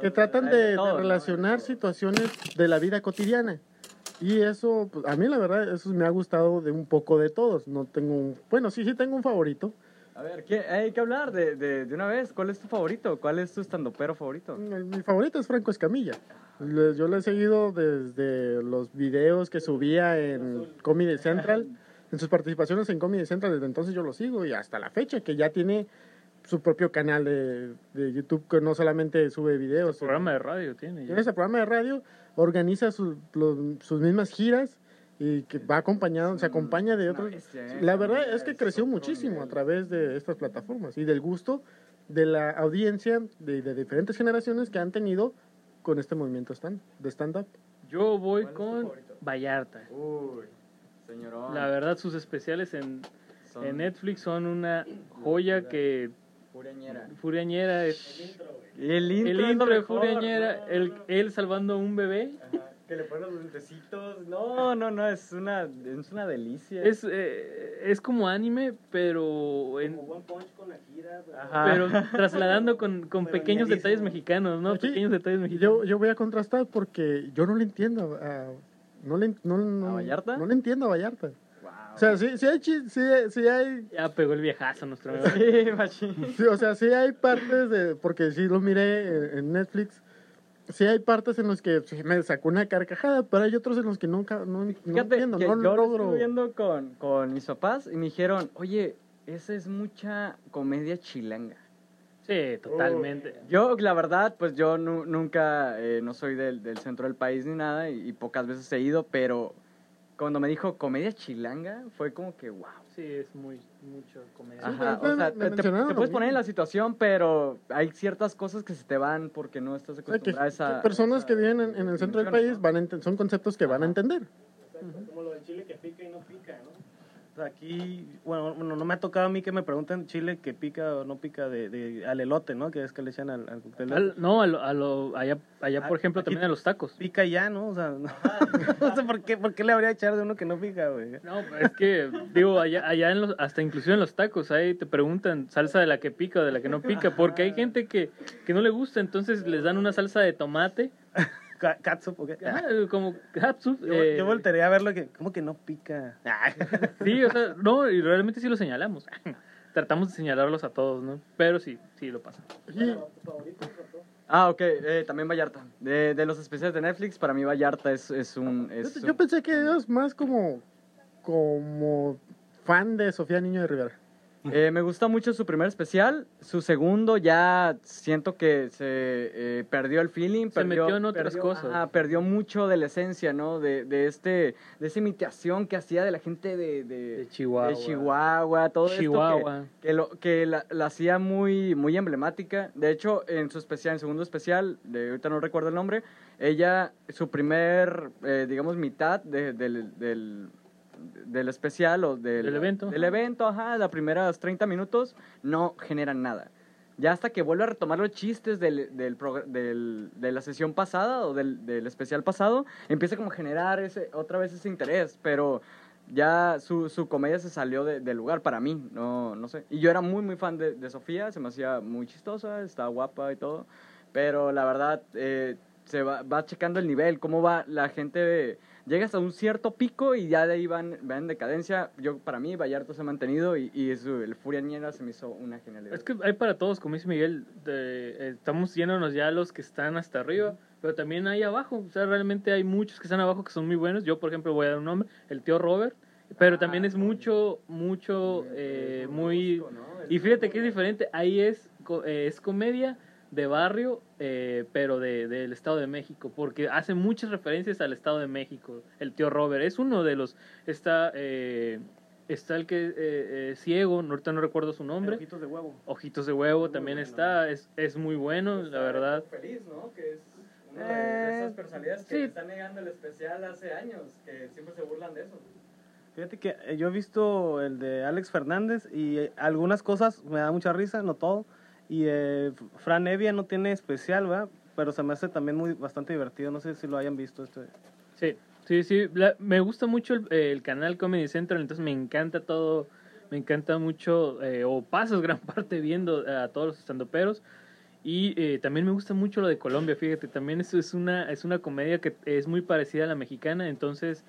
S2: que tratan de, de
S6: todo, ¿no?
S2: relacionar situaciones de la vida cotidiana. Y eso, pues, a mí la verdad, eso me ha gustado de un poco de todos. No tengo un, bueno, sí, sí tengo un favorito,
S6: A ver, ¿qué- hay que hablar de, de, de una vez. ¿Cuál es tu favorito? ¿Cuál es tu estandopero favorito?
S2: Mi favorito es Franco Escamilla. Yo lo he seguido desde los videos que subía en Comedy Central, en sus participaciones en Comedy Central. Desde entonces yo lo sigo y hasta la fecha, que ya tiene su propio canal de, de YouTube que no solamente sube videos.
S3: Programa de radio tiene. ya.
S2: Tiene ese programa de radio, organiza su- los- sus mismas giras y que va acompañado, se acompaña de otros.
S6: ¿eh?
S2: La verdad es que creció muchísimo a través de estas plataformas y del gusto de la audiencia de, de diferentes generaciones que han tenido con este movimiento stand, de stand-up.
S3: Yo voy
S6: ¿Cuál es tu
S3: con? Vallarta.
S6: Uy, señorón.
S3: La verdad, sus especiales en,
S6: Son
S3: en Netflix son una joya que
S6: furiañera.
S3: Furiañera es
S6: Y el intro,
S3: el intro de Furiañera,
S6: ¿no?
S3: el, él salvando a un bebé.
S6: Ajá, Que le ponen los lentecitos. No, no, no, es una, es una delicia.
S3: Es, eh, es como anime, pero en,
S4: Como One Punch con la gira. pero-
S3: pero (laughs) trasladando con, con
S4: Pero
S3: pequeños detalles mexicanos, ¿no?
S2: Aquí,
S3: Pequeños detalles
S2: Yo,
S3: mexicanos.
S2: yo voy a contrastar porque yo no le entiendo a, no le, no, no-
S6: ¿A Vallarta?
S2: No le entiendo a Vallarta. O sea, sí, sí hay, sí, sí hay
S3: Ya pegó el viejazo nuestro amigo.
S6: Sí, machín.
S2: Sí, o sea, sí hay partes de, porque sí lo miré en, en Netflix, sí hay partes en las que me sacó una carcajada, pero hay otros en los que nunca, no, no
S6: Fíjate
S2: entiendo,
S6: que
S2: no
S6: yo lo
S2: logro.
S6: estuve viendo con, con mis papás y me dijeron, oye, esa es mucha comedia chilanga.
S3: Sí, totalmente.
S6: Yo, la verdad, pues yo nu- nunca, eh, no soy del, del centro del país ni nada y, y pocas veces he ido, pero cuando me dijo comedia chilanga, fue como que, wow.
S3: Sí, es muy mucho comedia.
S6: Ajá,
S2: pero
S6: o sea,
S2: me- me
S6: te, te- puedes poner en la situación, pero hay ciertas cosas que se te van porque no estás
S2: O sea, que,
S6: acostumbrada a esa...
S2: que personas
S6: esa
S2: que viven en, en el centro del país van a son conceptos que van a entender.
S4: Como lo del chile que pica y no pica, ¿no? Aquí, bueno, bueno, no me ha tocado a mí que me pregunten chile que pica o no pica de, de al elote, ¿no? Que es que le echan al, al cóctel.
S3: Al- no, a lo, a lo- allá, allá por
S4: Ah,
S3: ejemplo,
S4: aquí-
S3: también a los tacos.
S4: Pica ya, ¿no? O sea, no, no (laughs) sé por qué, por qué le habría echar de uno que no pica, güey.
S3: No, es que, digo, allá, allá en los, hasta inclusive en los tacos, ahí te preguntan salsa de la que pica o de la que no pica, porque hay gente que, que no le gusta, entonces les dan una salsa de tomate,
S4: Ca- Catsup, ¿o qué?
S3: ah, como catsup.
S4: Yo,
S3: eh,
S4: yo a verlo que, ¿cómo que no pica? (laughs)
S3: Sí, o sea, no, y realmente sí lo señalamos. (laughs) Tratamos de señalarlos a todos, ¿no? Pero sí, sí lo pasa.
S6: Ah, ok, eh, también Vallarta. De, de los especiales de Netflix, para mí Vallarta es, es un... Es
S2: yo, yo pensé que eras más como, como fan de Sofía Niño de Rivera.
S6: Eh, me gusta mucho su primer especial. Su segundo ya siento que se eh, perdió el feeling.
S3: Se
S6: perdió,
S3: metió en otras
S6: perdió-
S3: cosas.
S6: ajá, perdió mucho de la esencia, ¿no? De, de este, de esa imitación que hacía de la gente de, de,
S3: De Chihuahua.
S6: de Chihuahua, todo
S3: Chihuahua.
S6: esto que, que, lo, que la, la hacía muy, muy emblemática. De hecho, en su especial, en segundo especial, de ahorita no recuerdo el nombre, ella, su primer, eh, digamos, mitad de- del, del, del especial o del,
S3: Del evento.
S6: Del evento, ajá, las primeras 30 minutos no generan nada. Ya hasta que vuelve a retomar los chistes del, del, del- de la sesión pasada o del, del especial pasado, empieza como a generar ese, otra vez ese interés, pero ya su, su comedia se salió de- del lugar para mí, no, no sé. Y yo era muy, muy fan de, de Sofía, se me hacía muy chistosa, estaba guapa y todo, pero la verdad eh, se va, va checando el nivel, cómo va la gente... Llega hasta un cierto pico y ya de ahí van, van en decadencia. Yo, para mí, Vallarta se ha mantenido y, y su- el Furia Niera se me hizo una genialidad.
S3: Es que hay para todos, como dice Miguel, de- eh, estamos yéndonos ya a los que están hasta arriba, pero también hay abajo, o sea, realmente hay muchos que están abajo que son muy buenos. Yo, por ejemplo, voy a dar un nombre, el tío Robert, pero también es mucho, mucho, eh, muy... Y fíjate que es diferente, ahí es, eh, es comedia de barrio, eh, pero de, del Estado de México, porque hace muchas referencias al Estado de México. El tío Robert es uno de los, está, eh, está el que eh, eh, ciego, ahorita no recuerdo su nombre.
S4: Ojitos de huevo.
S3: Ojitos de huevo también está, es, es muy bueno, la verdad.
S6: Feliz, ¿no? Que es una
S4: de- de esas
S6: personalidades
S3: que sí.
S6: están negando el especial hace años, que siempre se burlan de eso.
S4: Fíjate que eh, yo he visto el de Alex Fernández y eh, algunas cosas me da mucha risa, no todo. Y eh, Fran Evia no tiene especial, ¿va? Pero se me hace también muy bastante divertido. No sé si lo hayan visto. Este.
S3: Sí, sí, sí. me gusta mucho el, el canal Comedy Central, entonces me encanta todo, me encanta mucho, eh, o pasas gran (laughs) parte viendo a todos los estandoperos. Y eh, también me gusta mucho lo de Colombia, fíjate, también eso es una, es una comedia que es muy parecida a la mexicana, entonces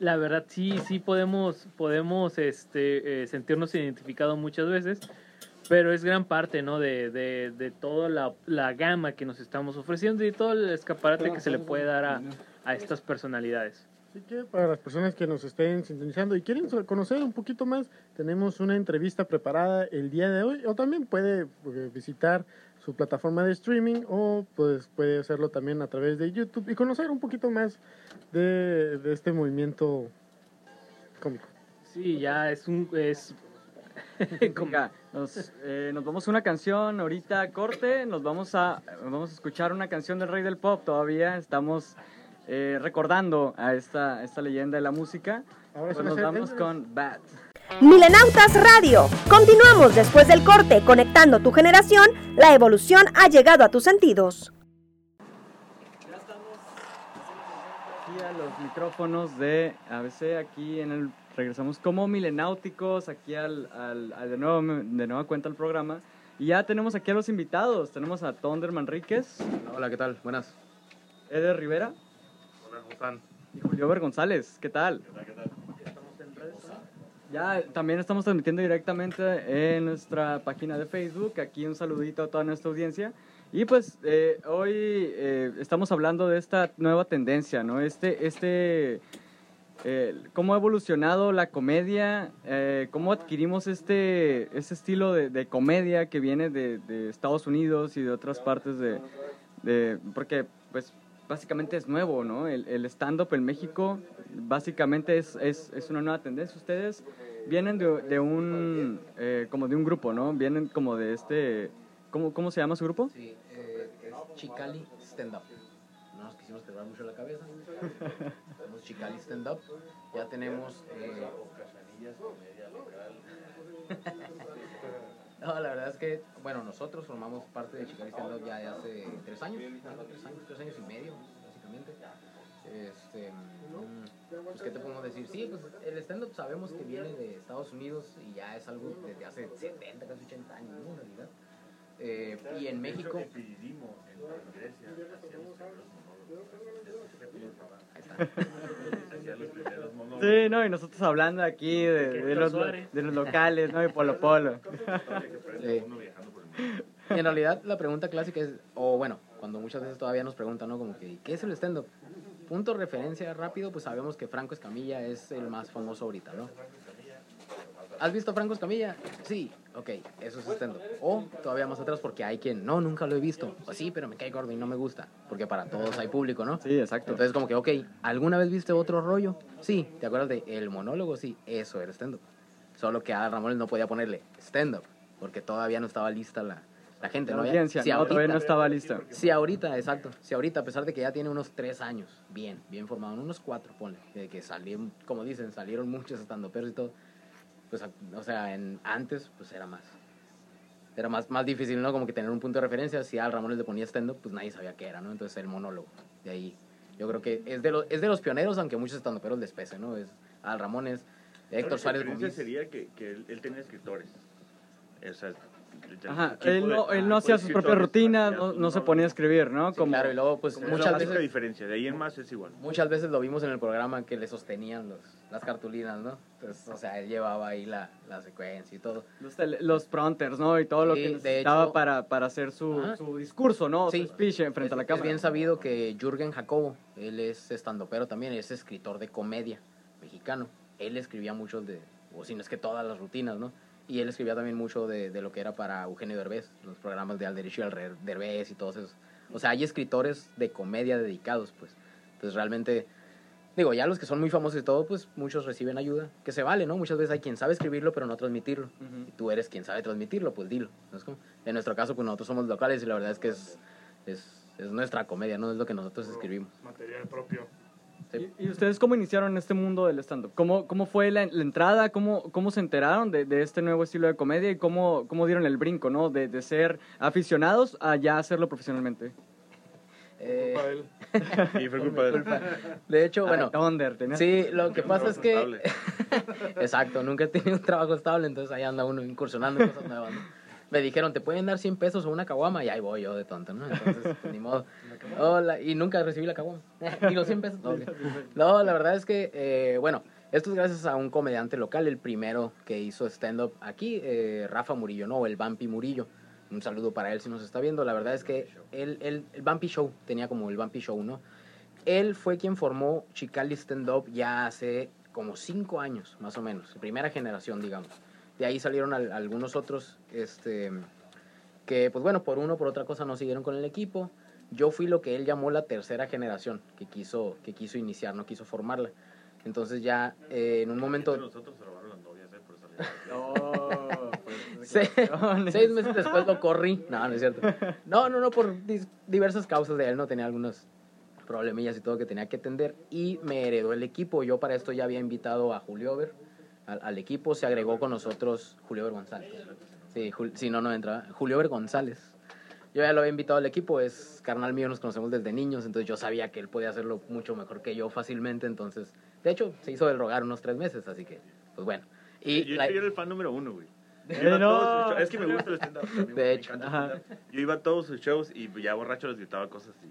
S3: la verdad sí, sí podemos, podemos este, eh, sentirnos identificados muchas veces, pero es gran parte, ¿no? De, de, de toda la, la gama que nos estamos ofreciendo y todo el escaparate que se le puede dar a, a estas personalidades.
S2: Así que para las personas que nos estén sintonizando y quieren conocer un poquito más, tenemos una entrevista preparada el día de hoy o también puede eh, visitar su plataforma de streaming o pues puede hacerlo también a través de YouTube y conocer un poquito más de, de este movimiento cómico.
S3: Sí, ya es un... Es, (laughs)
S6: Venga, nos, eh, nos vamos a una canción ahorita corte, nos vamos a vamos a escuchar una canción del Rey del Pop. Todavía estamos eh, recordando a esta, esta leyenda de la música.
S2: Ahora
S6: Pues nos vamos con Bat.
S1: Milenautas Radio. Continuamos después del corte, conectando tu generación. La evolución ha llegado a tus sentidos.
S6: Aquí a los micrófonos de ABC, aquí en el regresamos como milenáuticos, aquí al, al- al- de, nuevo, de nueva cuenta el programa. Y ya tenemos aquí a los invitados. Tenemos a Tonder Manríquez,
S5: Hola, ¿qué tal? Buenas.
S6: Eder Rivera y Julio Ver González. ¿Qué tal? Ya también estamos transmitiendo directamente en nuestra página de Facebook. Aquí un saludito a toda nuestra audiencia. Y pues eh, hoy eh, estamos hablando de esta nueva tendencia, ¿no? Este, este, eh, cómo ha evolucionado la comedia, eh, cómo adquirimos este, este estilo de, de comedia que viene de, de Estados Unidos y de otras partes de, de- porque pues básicamente es nuevo, ¿no? El, el stand-up en México básicamente es, es, es una nueva tendencia. Ustedes vienen de, de un, eh, como de un grupo, ¿no? Vienen como de este, ¿cómo, cómo se llama su grupo?
S5: Sí, eh, es Chicali Stand Up. No nos quisimos quebrar mucho la cabeza. (laughs) Tenemos Chicali Stand Up. Ya tenemos. eh, (laughs) No, la verdad es que, bueno, nosotros formamos parte de Chicali Stand Up ya de hace tres años, ¿no? tres años, tres años y medio, básicamente. Este, mm, pues, ¿qué te podemos decir? Sí, pues el stand-up sabemos que viene de Estados Unidos y ya es algo desde hace 70, casi 80 años, ¿no? En realidad. Eh, y en México.
S6: Sí, no, y nosotros hablando aquí de, de los, de los locales, ¿no? De Polo Polo.
S5: Sí. Y en realidad la pregunta clásica es, o bueno, cuando muchas veces todavía nos preguntan, ¿no? Como que, ¿qué es el stand-up? Punto de referencia rápido, pues sabemos que Franco Escamilla es el más famoso ahorita, ¿no? ¿Has visto a Franco Escamilla? Sí, ok, eso es stand-up. O todavía más atrás porque hay quien, no, nunca lo he visto. Pues sí, pero me cae gordo y no me gusta. Porque para todos hay público, ¿no?
S6: Sí, exacto.
S5: Entonces como que, ok, ¿alguna vez viste otro rollo? Sí, ¿te acuerdas de El Monólogo? Sí, eso era stand-up. Solo que a Ramones no podía ponerle stand-up, porque todavía no estaba lista la, la gente.
S6: La
S5: ¿no?
S6: Audiencia,
S5: si
S6: no, todavía
S5: ahorita-
S6: no estaba lista.
S5: Si ahorita, exacto, si ahorita, a pesar de que ya tiene unos tres años, bien, bien formado, unos cuatro, ponle, de que salieron, como dicen, salieron muchos estandoperos y todo, pues, o sea, en, antes, pues era más, era más, más difícil, ¿no? Como que tener un punto de referencia, si al Ramones le ponía stand-up, pues nadie sabía qué era, ¿no? Entonces el monólogo, de ahí, yo creo que es de, los es de los pioneros, aunque muchos estandoperos les pese, ¿no? Es Al Ramones, Héctor Suárez Gómez.
S7: sería que, que él, él tenía escritores. O sea,
S6: Ajá, él
S7: de-
S6: no, él
S7: ah,
S6: no hacía
S7: pues,
S6: sus propias rutinas,
S7: hacía
S6: no, no se ponía a escribir, ¿no?
S5: Sí,
S6: Como,
S5: claro, y luego, pues
S7: Como
S5: muchas
S7: la
S5: veces...
S7: diferencia, de ahí en más es igual.
S5: Muchas veces lo vimos en el programa que le sostenían los, las cartulinas, ¿no? Entonces, o sea, él llevaba ahí la, la secuencia y todo.
S6: los, los prompters, ¿no? Y todo lo
S5: Sí,
S6: que necesitaba
S5: hecho-
S6: para, para hacer su, su discurso, ¿no?
S5: Sí.
S6: Su speech en- frente
S5: es,
S6: a la
S5: es
S6: cámara.
S5: bien sabido que Jürgen Jacobo, él es estandopero también, es escritor de comedia mexicano. Él escribía muchos de, o si no es que todas las rutinas, ¿no? Y él escribía también mucho de, de lo que era para Eugenio Derbez, los programas de Aldericho y Alre- Derbez y todos esos. O sea, hay escritores de comedia dedicados, pues. Entonces, realmente, digo, ya los que son muy famosos y todo, pues muchos reciben ayuda, que se vale, ¿no? Muchas veces hay quien sabe escribirlo, pero no transmitirlo.
S6: Ujú.
S5: Y tú eres quien sabe transmitirlo, pues dilo. ¿no es como? En nuestro caso, pues nosotros somos locales y la verdad es que es, es, es nuestra comedia, ¿no? Es lo que nosotros escribimos.
S2: Material propio.
S5: Sí.
S6: ¿Y, y ustedes cómo iniciaron en este mundo del stand-up? ¿Cómo, ¿Cómo fue la, la entrada? ¿Cómo, ¿Cómo se enteraron de, de este nuevo estilo de comedia? ¿Y cómo, cómo dieron el brinco, ¿no? De, de ser aficionados a ya hacerlo profesionalmente.
S5: Eh,
S7: Y fue culpa de él. (laughs)
S5: de hecho, bueno,
S6: Ah, Thunder, tenías-
S5: sí, lo que pasa es que...
S7: Estable. (laughs)
S5: Exacto, nunca he tenido un trabajo estable, entonces ahí anda uno incursionando en cosas nuevas. ¿no? Me dijeron, ¿te pueden dar 100 pesos o una caguama? Y ahí voy yo de tonto, ¿no? Entonces, ni modo. (laughs) Hola, y nunca recibí la caguama. (laughs) Digo, 100 pesos. No, ok. No, la verdad es que, eh, bueno, esto es gracias a un comediante local, el primero que hizo stand-up aquí, eh, Rafa Murillo, ¿no? El Bumpy Murillo. Un saludo para él si nos está viendo. La verdad es que él, él- el Bumpy Show, tenía como el Bumpy Show, ¿no? Él fue quien formó Chicali Stand Up ya hace como cinco años, más o menos. Primera generación, digamos. De ahí salieron al- algunos otros, este, que pues bueno, por uno por otra cosa no siguieron con el equipo. Yo fui lo que él llamó la tercera generación, que quiso, que quiso iniciar, no quiso formarla. Entonces ya eh, en un momento...
S7: Nosotros se robaron las novias, ¿eh? Por eso le- (laughs)
S6: No, pues, (laughs)
S5: Se- seis meses después lo corrí. No, no es cierto. No, no, no, por dis- diversas causas de él, no tenía algunos problemillas y todo que tenía que atender. Y me heredó el equipo. Yo para esto ya había invitado a Julio Over al, al equipo. Se agregó con nosotros Julio Over González. Sí, Jul- sí, no, no entraba. Julio Over González. Yo ya lo había invitado al equipo, es carnal mío, nos conocemos desde niños, entonces yo sabía que él podía hacerlo mucho mejor que yo fácilmente, entonces, de hecho, se hizo del rogar unos tres meses, así que, pues bueno. Y
S7: yo,
S5: la-
S7: yo era el fan número uno, güey. Yo iba a todos sus shows. Es que me gusta el stand-up.
S5: De hecho.
S7: Yo iba a todos sus shows y ya borracho les gritaba cosas así.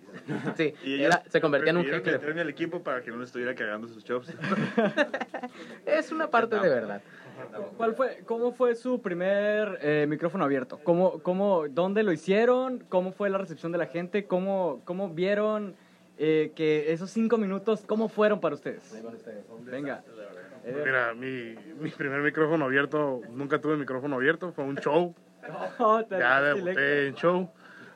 S5: sí, (laughs)
S7: Y
S5: era- se convertía en un heckler.
S7: meterme al equipo para que no le estuviera cagando sus shows. (laughs)
S5: Es una parte de verdad.
S6: ¿Cuál fue, ¿Cómo fue su primer eh, micrófono abierto? ¿Cómo, cómo, ¿Dónde lo hicieron? ¿Cómo fue la recepción de la gente? ¿Cómo, cómo vieron eh, que esos cinco minutos, cómo fueron para ustedes? Venga. Eh,
S8: Mira, mi, mi primer micrófono abierto, nunca tuve micrófono abierto, fue un show. (laughs)
S6: oh,
S8: Ya debuté en show.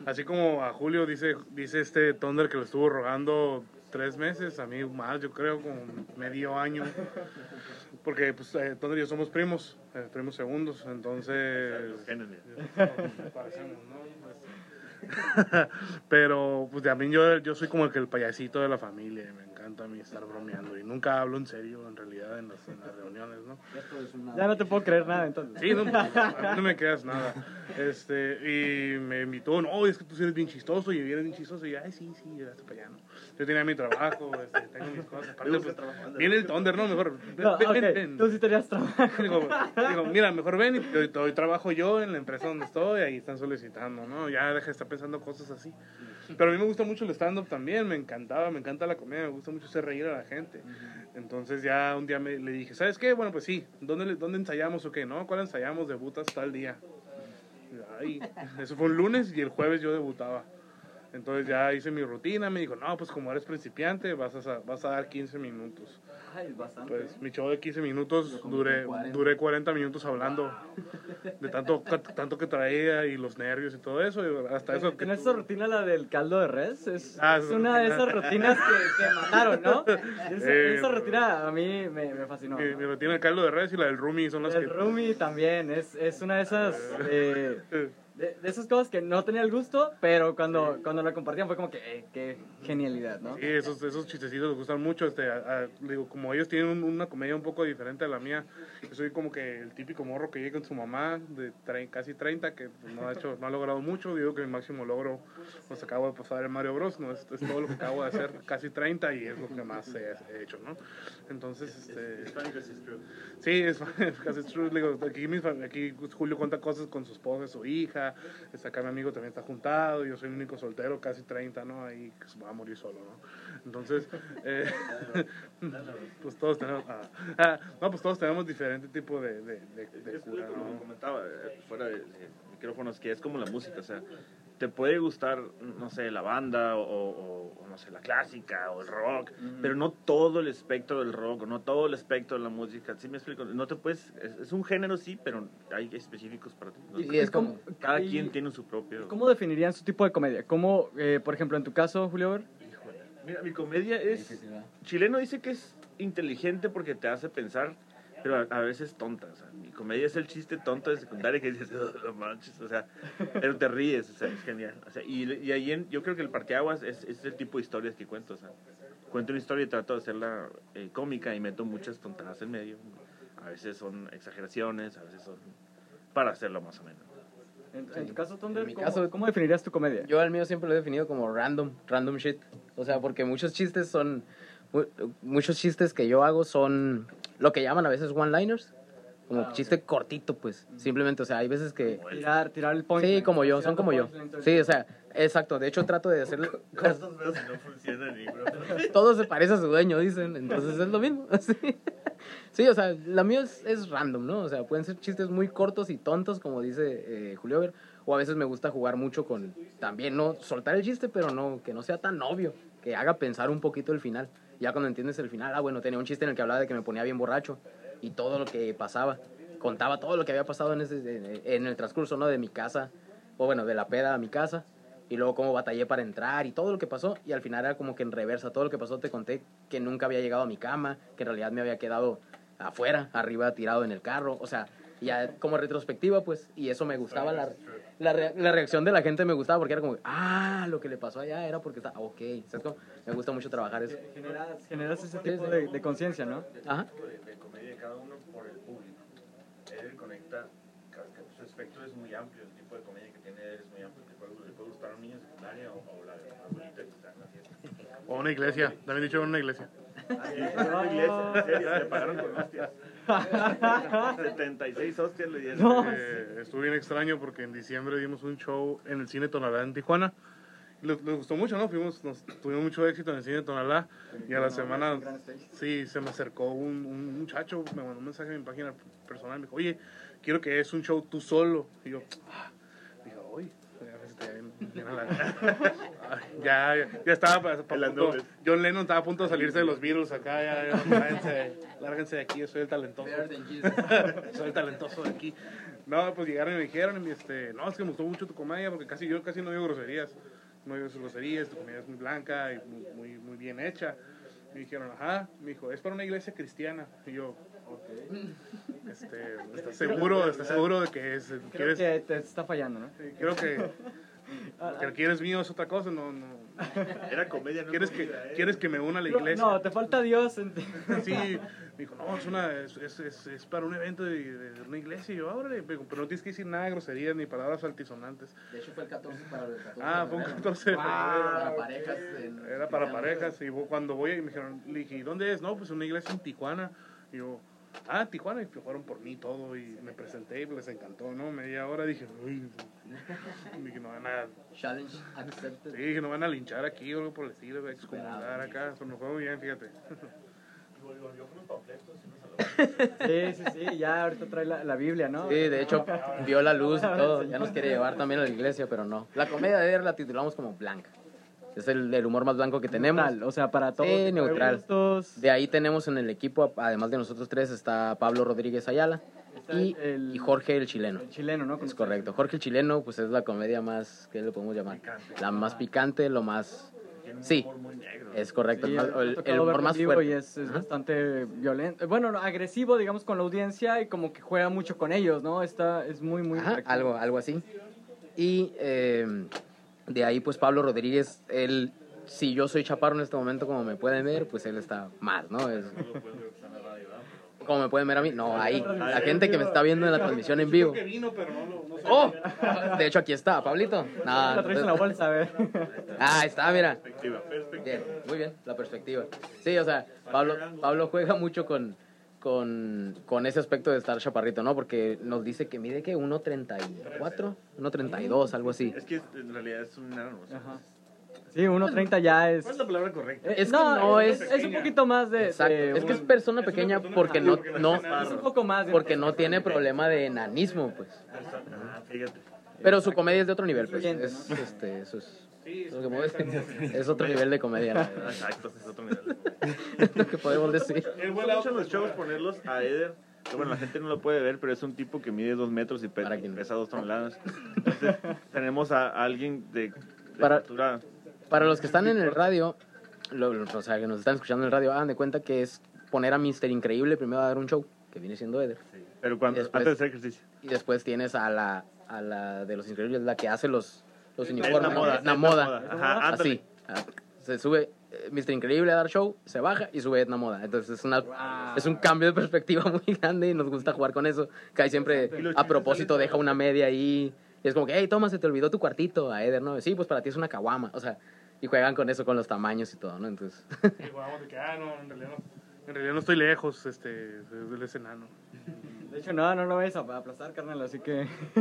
S8: Así como a Julio dice, dice este Thunder que lo estuvo rogando tres meses, a mí más, yo creo, como medio año. Porque pues eh, Thunder y yo somos primos, eh, primos segundos, entonces... Pues, (laughs) Pero pues también yo, yo soy como el que el payasito de la familia, me encanta a mí estar bromeando y nunca hablo en serio en realidad en las, en las reuniones, ¿no?
S6: Ya no te puedo creer nada entonces.
S8: Sí, no, a mí no me quedas nada. Este, y me invitó, no, es que tú eres bien chistoso y eres bien chistoso. Y yo, ay, sí, sí, gracias para allá, ¿no? Yo tenía mi trabajo, este, tengo mis cosas. Aparte, pues, viene el Thunder, ¿no? Mejor, ven,
S6: No,
S8: ven,
S6: ok,
S8: ven, ven.
S6: Tú sí tenías trabajo.
S8: Digo, digo, mira, mejor ven y te, te doy trabajo yo en la empresa donde estoy, ahí están solicitando, ¿no? Ya deja de estar pensando cosas así. Pero a mí me gusta mucho el stand-up también, me encantaba, me encanta la comedia, me gusta mucho hacer reír a la gente. Entonces ya un día me, le dije, ¿sabes qué? Bueno, pues sí, ¿dónde, ¿dónde ensayamos o qué? ¿No? ¿Cuál ensayamos? Debutas tal día. Ay, eso fue un lunes y el jueves yo debutaba. Entonces ya hice mi rutina, me dijo, no, pues como eres principiante, vas a, vas a dar 15 minutos.
S6: Ay, bastante.
S8: Pues mi show de 15 minutos, duré, duré 40 minutos hablando de tanto, tanto que traía y los nervios y todo eso. y hasta eso
S6: ¿En esa rutina la del caldo de res? Es,
S8: Ah,
S6: es una de esas rutinas que, que mataron, ¿no? (laughs) Esa,
S8: Eh,
S6: esa rutina a mí me, me fascinó.
S8: mi, mi rutina del caldo de res y la del roomie son las
S6: El
S8: que...
S6: Rumi también, es, es una de esas... eh, (laughs) de, de esas cosas que no tenía el gusto, pero cuando, cuando la compartían fue como que, eh, qué genialidad, ¿no?
S8: Sí, esos, esos chistecitos les gustan mucho. Este, a- a- digo, como ellos tienen un- una comedia un poco diferente a la mía, yo soy como que el típico morro que llega con su mamá de tre- casi 30, que pues, no ha hecho, no ha logrado mucho. Digo que mi máximo logro, pues acabo de pasar el Mario Bros. No es, es todo lo que acabo de hacer, casi 30 y es lo que más he, he hecho, ¿no? Entonces, este, sí, (laughs) es casi true. Digo, aquí, mis aquí Julio cuenta cosas con su esposa, su hija. Este, acá mi amigo también está juntado. Yo soy el único soltero, casi 30, ¿no? Ahí que se va a morir solo, ¿no? Entonces, (laughs) eh, (laughs) pues todos tenemos, ah, ah, no, pues todos tenemos diferente tipo de, de, de, de cura, ¿no?
S7: comentaba eh, fuera de micrófonos, que es como la música, o sea, te puede gustar, no sé, la banda o, o- o, no sé, la clásica o el rock, pero no todo el espectro del rock no todo el espectro de la música, ¿sí me explico? No te puedes, es, es un género sí, pero hay específicos para ti. ¿no?
S5: Y es como...
S7: Cada
S6: y-
S7: quien tiene su propio...
S6: ¿Cómo definirían su tipo de comedia? ¿Cómo, eh, por ejemplo, en tu caso, Julio? Ver?
S7: Híjole. Mira, mi comedia es... Chileno dice que es inteligente porque te hace pensar, pero a, a veces tonta. O sea, mi comedia es el chiste tonto de secundaria que dices, (laughs) "Oh, no manches, o sea, pero te ríes, o sea, es genial. O sea, y, y ahí en- yo creo que el parteaguas es, es el tipo de historias que cuento. O sea, cuento una historia y trato de hacerla eh, cómica y meto muchas tontadas en medio. A veces son exageraciones, a veces son para hacerlo más o menos.
S6: En, en tu caso, Thunder,
S5: En mi
S6: ¿cómo,
S5: caso-
S6: cómo definirías tu comedia?
S5: Yo al mío siempre lo he definido como random, random shit. O sea, porque muchos chistes son, muchos chistes que yo hago son lo que llaman a veces one-liners. Como chiste cortito, pues. Simplemente, o sea, hay veces que...
S6: Tirar, tirar el point.
S5: Sí, como yo, son como yo.
S6: el
S5: Sí, o sea, exacto. De hecho, trato de hacerle... (laughs)
S7: ¿Cuántos veo si no funcionan, y, bro? (laughs)
S5: Todo se parece a su dueño, dicen. Entonces es lo mismo. (laughs) Sí, Sí, o sea, la mía es, es random, ¿no? O sea, pueden ser chistes muy cortos y tontos, como dice eh, Julio Ver. O a veces me gusta jugar mucho con también, ¿no? Soltar el chiste, pero no, que no sea tan obvio. Que haga pensar un poquito el final. Ya cuando entiendes el final, ah, bueno, tenía un chiste en el que hablaba de que me ponía bien borracho y todo lo que pasaba. Contaba todo lo que había pasado en, ese, en el transcurso, ¿no? De mi casa, o bueno, de la peda a mi casa y luego cómo batallé para entrar y todo lo que pasó y al final era como que en reversa todo lo que pasó te conté que nunca había llegado a mi cama que en realidad me había quedado afuera arriba tirado en el carro o sea ya como retrospectiva pues y eso me gustaba la, la, re- la reacción de la gente me gustaba porque era como ah lo que le pasó allá era porque está ok ¿sabes cómo? me gusta mucho trabajar eso
S6: Generas, generas ese tipo de, de conciencia, ¿no?
S5: ajá
S7: de, de comedia de cada uno por el público. Él conecta, su espectro es muy amplio, el tipo de comedia que tiene él es muy amplio, le puede, gustar a un niño de secundaria o, o la abuelita que está en la fiesta.
S8: O una iglesia, también dicho una iglesia.
S7: Así es, iglesia, serio, le pagaron con hostias. (laughs) 76 hostias le dieron.
S8: Eh, estuvo bien extraño porque en diciembre dimos un show en el cine Tonalá en Tijuana. Les, les gustó mucho, ¿no? Fuimos, nos, tuvimos mucho éxito en el cine Tonalá y a la semana, sí, se me acercó un, un muchacho, me mandó un mensaje en mi página personal, me dijo, oye, quiero que es un show tú solo. Y yo, ah, dije, bien a ya, (laughs) ya, ya estaba pa- pa-
S7: En las
S8: punto-
S7: nubes.
S8: John Lennon estaba a punto de salirse de los Beatles acá, ya, ya, lárguense, lárguense de aquí, yo soy el talentoso. (laughs) soy el talentoso de aquí. No, pues llegaron y me dijeron, este, no, es que me gustó mucho tu comedia porque casi yo casi no digo groserías. No digo groserías, tu comedia es muy blanca y muy, muy, muy bien hecha. Me dijeron, ajá, me dijo, es para una iglesia cristiana. Y yo, ok. Este, ¿estás seguro, estás seguro de que es,
S6: Creo
S8: quieres,
S6: que te está fallando, ¿no?
S8: creo que, que el quieres mío es otra cosa, no, no.
S7: Era comedia, no
S8: ¿Quieres que,
S7: comida, ¿eh?
S8: quieres que me una a la
S6: No,
S8: iglesia?
S6: No, te falta Dios.
S8: Sí, me dijo, no, es, una, es, es, es, es para un evento de, de una iglesia. Y yo, órale, pero no tienes que decir nada de groserías ni palabras altisonantes.
S5: de hecho fue el 14 para el 14
S8: Ah, fue un 14 de
S5: para parejas en-
S8: Era para parejas. Y cuando voy, y me dijeron, le dije, ¿y dónde es? No, pues una iglesia en Tijuana. Y yo, ah, Tijuana. Y fueron por mí todo. Y me presenté y les encantó, ¿no? Media hora dije, uy. (laughs) Dije, no van a,
S5: challenge accepted
S8: sí, dije, no van a linchar aquí o algo por el estilo, excomulgar acá. Pero me fue muy bien, fíjate.
S6: Sí, sí, sí, ya ahorita trae la, la Biblia, ¿no?
S5: Sí, de hecho, vio la luz y todo. Ya nos quiere llevar también a la iglesia, pero no. La comedia de él la titulamos como blanca. Es el, el humor más blanco que tenemos.
S6: Neutral, o sea, para todos.
S5: Sí, neutral.
S6: gustos.
S5: De ahí tenemos en el equipo, además de nosotros tres, está Pablo Rodríguez Ayala
S6: Está
S5: y,
S6: el-
S5: y Jorge el chileno.
S6: El chileno, ¿no?
S5: Es correcto. Jorge el chileno, pues es la comedia más, ¿qué le podemos llamar? La más picante, lo más... Sí, es correcto.
S6: Sí,
S5: el, el- humor más fuerte.
S6: Y es, bastante violento. Bueno, no, agresivo, digamos, con la audiencia y como que juega mucho con ellos, ¿no? Está, es muy, muy...
S5: Ajá, algo, algo así. Y eh, de ahí, pues Pablo Rodríguez, él, si yo soy chaparro en este momento, como me pueden ver, pues él está más, ¿no? Es, como me pueden ver a mí, no, ahí, la gente que me está viendo en la transmisión en vivo.
S8: no no.
S5: ¡Oh! (laughs) De hecho, aquí está, Pablito. No,
S6: La traes en la bolsa, a ver.
S5: Ah, (laughs) ahí está, mira.
S7: Perspectiva, perspectiva.
S5: Bien, muy bien, la perspectiva. Sí, o sea, Pablo, Pablo juega mucho con, con, con ese aspecto de estar chaparrito, ¿no? Porque nos dice que mide que 1.34, 1.32, algo así.
S7: Es que en realidad es un enano.
S6: Sí, 1.30 ya es...
S7: ¿Cuál es la palabra correcta?
S6: Eh,
S5: Es que
S6: no,
S5: no
S6: es,
S5: es
S6: es un poquito más de...
S5: Exacto.
S6: de
S5: Es que es persona pequeña porque no, no,
S6: es un poco más
S5: porque no tiene problema de enanismo, pues.
S7: Ah, fíjate.
S5: Pero su comedia es de otro nivel, pues. Es, este, eso es, lo que mueve- es otro nivel de comedia, la (laughs) verdad.
S7: Exacto, es otro nivel. (laughs)
S5: Es lo que podemos decir.
S7: Me gusta mucho los shows ponerlos a Eder. bueno, la gente no lo puede ver, pero es un tipo que mide dos metros y pe-
S5: Para quien-
S7: pesa dos toneladas. Entonces, tenemos a alguien de, de
S5: Para- Para los que están en el radio, lo- lo- o sea, que nos están escuchando en el radio, hagan de cuenta que es poner a Mr. Increíble primero a dar un show, que viene siendo Eder.
S7: Pero cuando,
S5: después-
S7: antes de hacer ejercicio.
S5: Y después tienes a la, a la de los Increíbles, la que hace los, los uniformes.
S7: Moda,
S5: Edna
S7: Edna
S5: Moda.
S7: Moda. Ajá.
S5: Así. Ah, Se sube eh, Mr. Increíble a dar show, se baja y sube Edna Moda. Entonces es, una, es un cambio de perspectiva (laughs) muy grande y nos gusta jugar con eso. Que ahí siempre, a propósito, deja una media ahí. Y es como que, hey, toma, se te olvidó tu cuartito a Eder, ¿no? Sí, pues para ti es una caguama. O sea, y juegan con eso, con los tamaños y todo, ¿no? Entonces, (laughs)
S8: Y jugamos de que, ah, no, en realidad no, en realidad no estoy lejos, este, él es enano.
S6: De hecho, no, no lo vais a aplastar, carnal, así que (laughs)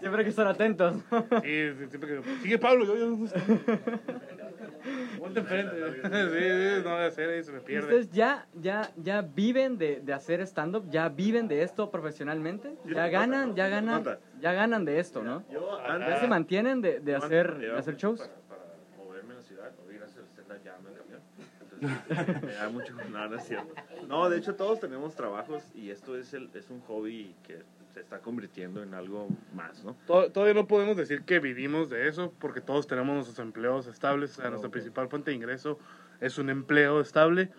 S6: siempre hay que estar atentos.
S8: Sí, sí, siempre que. Sigue Pablo, yo, yo. (laughs) Ponte enfrente. Sí, sí, no voy a hacer ahí, se me
S6: ¿Y
S8: pierde.
S6: ¿Ustedes ya, ya, ya viven de, de hacer stand-up? ¿Ya viven de esto profesionalmente? ¿Ya ganan, ya ganan, ya ganan de esto, no? ¿Ya se mantienen de, de hacer, de hacer shows?
S7: Para, para moverme en la ciudad, o ir a hacer stand-up jam en camión. Entonces, me da mucho. No, no es cierto. No, de hecho, todos tenemos trabajos y esto es, el, es un hobby que se está convirtiendo en algo más, ¿no?
S8: To- Todavía no podemos decir que vivimos de eso porque todos tenemos nuestros empleos estables. O sea, nuestra principal fuente de ingreso es un empleo estable,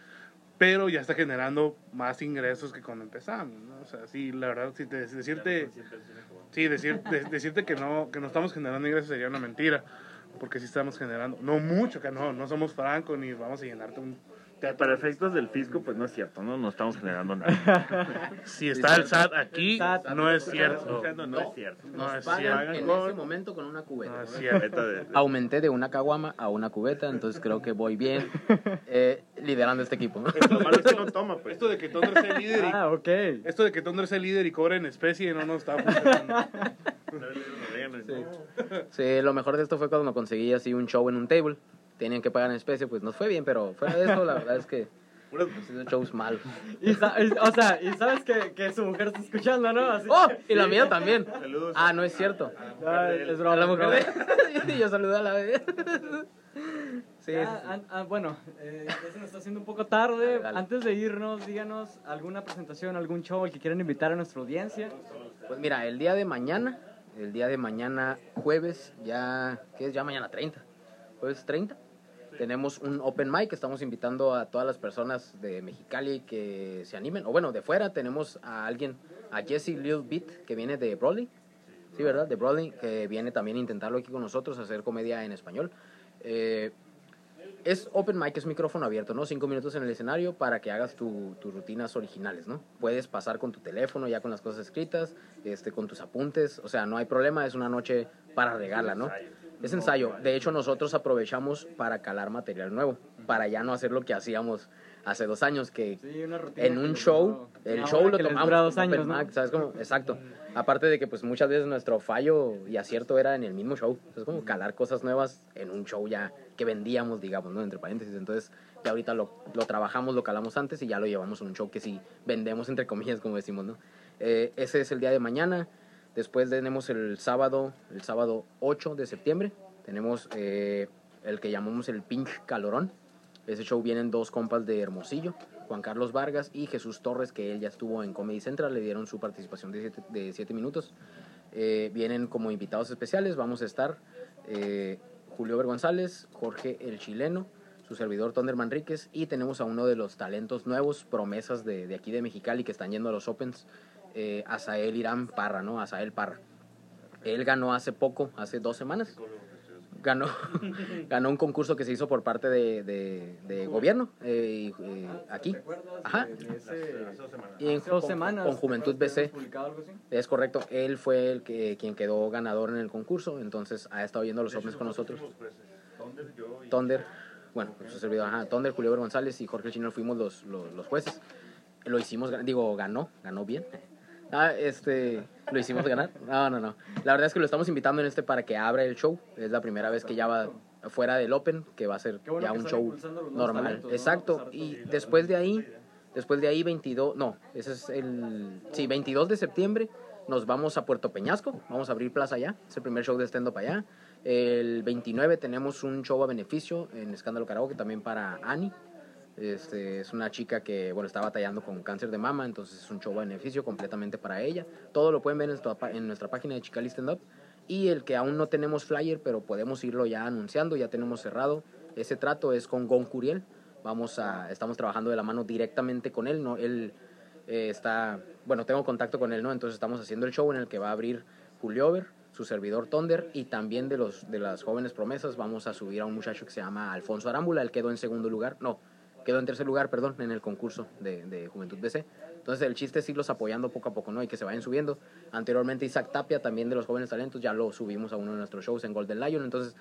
S8: pero ya está generando más ingresos que cuando empezamos. ¿no? O sea, sí, la verdad, si te, decirte, sí, decir, de- decirte que no, que no estamos generando ingresos sería una mentira, porque sí estamos generando. No mucho, que no, no somos franco ni vamos a llenarte un teatro.
S7: Para efectos del fisco, pues no es cierto, ¿no? No estamos generando nada. (laughs)
S8: Si está el SAT aquí,
S6: El SAT.
S8: no es cierto.
S7: No es cierto.
S8: No
S5: Nos
S8: es
S5: pagan
S8: cierto.
S5: en ese momento con una cubeta.
S8: No es cierto.
S5: Aumenté de una caguama a una cubeta, entonces creo que voy bien (laughs) eh, liderando este equipo. ¿no?
S7: Lo malo es que no toma, pues.
S8: Esto de que Thunder sea el líder y
S6: Ah.
S8: Esto de que Thunder sea el líder y cobre en especie no nos está funcionando. (laughs)
S5: Sí, lo mejor de esto fue cuando conseguí así un show en un table. Tenían que pagar en especie, pues nos fue bien, pero fuera de eso, la verdad es que shows malos.
S6: Y, y- o sea, y sabes que, que su mujer está escuchando, ¿no? Así
S5: ¡Oh!
S6: que-
S5: Y la mía también.
S7: Saludos.
S5: Ah, no es cierto.
S6: Ah, es broma,
S5: A la mujer de... (laughs) Yo saludé a la bebé. Sí,
S6: Ah, ah, ah, bueno, eh, ya se nos está haciendo un poco tarde.
S5: Dale, dale.
S6: Antes de irnos, díganos alguna presentación, algún show al que quieran invitar a nuestra audiencia.
S5: Pues mira, el día de mañana, el día de mañana jueves, ya, ¿qué es? Ya mañana 30, jueves 30, tenemos un open mic, estamos invitando a todas las personas de Mexicali que se animen, o bueno, de fuera tenemos a alguien, a Jesse Lil Beat, que viene de Broadway, sí, ¿verdad? De Broadway, que viene también a intentarlo aquí con nosotros, hacer comedia en español. Eh, es open mic, es micrófono abierto, ¿no? Cinco minutos en el escenario para que hagas tu- tus rutinas originales, ¿no? Puedes pasar con tu teléfono ya con las cosas escritas, este, con tus apuntes, o sea, no hay problema, es una noche para regarla, ¿no? Es ensayo. De hecho, nosotros aprovechamos para calar material nuevo, para ya no hacer lo que hacíamos hace dos años, que
S6: Sí, una
S5: en
S6: que
S5: un
S6: les
S5: show, el show lo
S6: que
S5: tomamos
S6: dos años,
S5: open
S6: ¿no?
S5: ¿sabes cómo? Exacto. Aparte de que pues muchas veces nuestro fallo y acierto era en el mismo show. Es como calar cosas nuevas en un show ya que vendíamos, digamos, ¿no? Entre paréntesis. Entonces, ya ahorita lo, lo trabajamos, lo calamos antes y ya lo llevamos a un show que sí vendemos, entre comillas, como decimos, ¿no? Eh, ese es el día de mañana. Después tenemos el sábado, el sábado 8 de septiembre. Tenemos eh, el que llamamos el Pink Calorón. Ese show vienen dos compas de Hermosillo, Juan Carlos Vargas y Jesús Torres, que él ya estuvo en Comedy Central, le dieron su participación de siete, minutos. Eh, vienen como invitados especiales, vamos a estar eh, Julio González, Jorge el Chileno, su servidor Tonder Manríquez y tenemos a uno de los talentos nuevos, promesas de, aquí de Mexicali que están yendo a los Opens, eh, Asael Irán Parra, ¿no? Asael Parra. Él ganó hace poco, hace dos semanas. Ganó, (laughs) ganó un concurso que se hizo por parte de, de- de gobierno eh, y, eh, aquí. Ajá. Y en, con-
S6: semanas.
S5: con Juventud. BC. Es correcto, él fue el que quien quedó ganador en el concurso, entonces ha estado viendo los Opens con nosotros. Thunder, bueno, su servidor, ajá, Thunder, Julio González y Jorge Chino fuimos los, los, los jueces. Lo hicimos, digo, ganó, ganó bien. Ah, este, lo hicimos ganar. No, no, no. La verdad es que lo estamos invitando en este para que abra el show. Es la primera vez que ya va fuera del Open, que va a ser
S6: bueno
S5: ya
S6: que
S5: un show normal. Exacto. Y después de ahí, después de ahí 22, no, ese es el, sí, 22 de septiembre nos vamos a Puerto Peñasco, vamos a abrir plaza allá, es el primer show de stand up allá. El 29 tenemos un show a beneficio en Escándalo Karaoke también para Ani. Este, es una chica que bueno está batallando con cáncer de mama, entonces es un show beneficio completamente para ella. Todo lo pueden ver en nuestra, en nuestra página de Chicali Stand Up. Y el que aún no tenemos flyer, pero podemos irlo ya anunciando, ya tenemos cerrado. Ese trato es con Gon Curiel. Vamos a, estamos trabajando de la mano directamente con él, ¿no? Él eh, está, bueno, tengo contacto con él, ¿no? Entonces estamos haciendo el show en el que va a abrir Julio Over, su servidor Thunder, y también de, los, de las jóvenes promesas vamos a subir a un muchacho que se llama Alfonso Arámbula, él quedó en segundo lugar, no, quedó en tercer lugar, perdón, en el concurso de, de Juventud BC. Entonces el chiste es irlos apoyando poco a poco, ¿no? Y que se vayan subiendo. Anteriormente Isaac Tapia, también de los jóvenes talentos, ya lo subimos a uno de nuestros shows en Golden Lion, entonces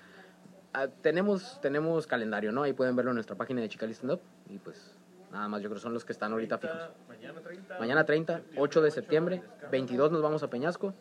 S5: ah, tenemos, tenemos calendario, ¿no? Ahí pueden verlo en nuestra página de Chicali Stand Up y pues Nada más, yo creo que son los que están ahorita fijos.
S7: Mañana 30.
S5: Mañana 30, 8 de septiembre, 22 nos vamos a Peñasco,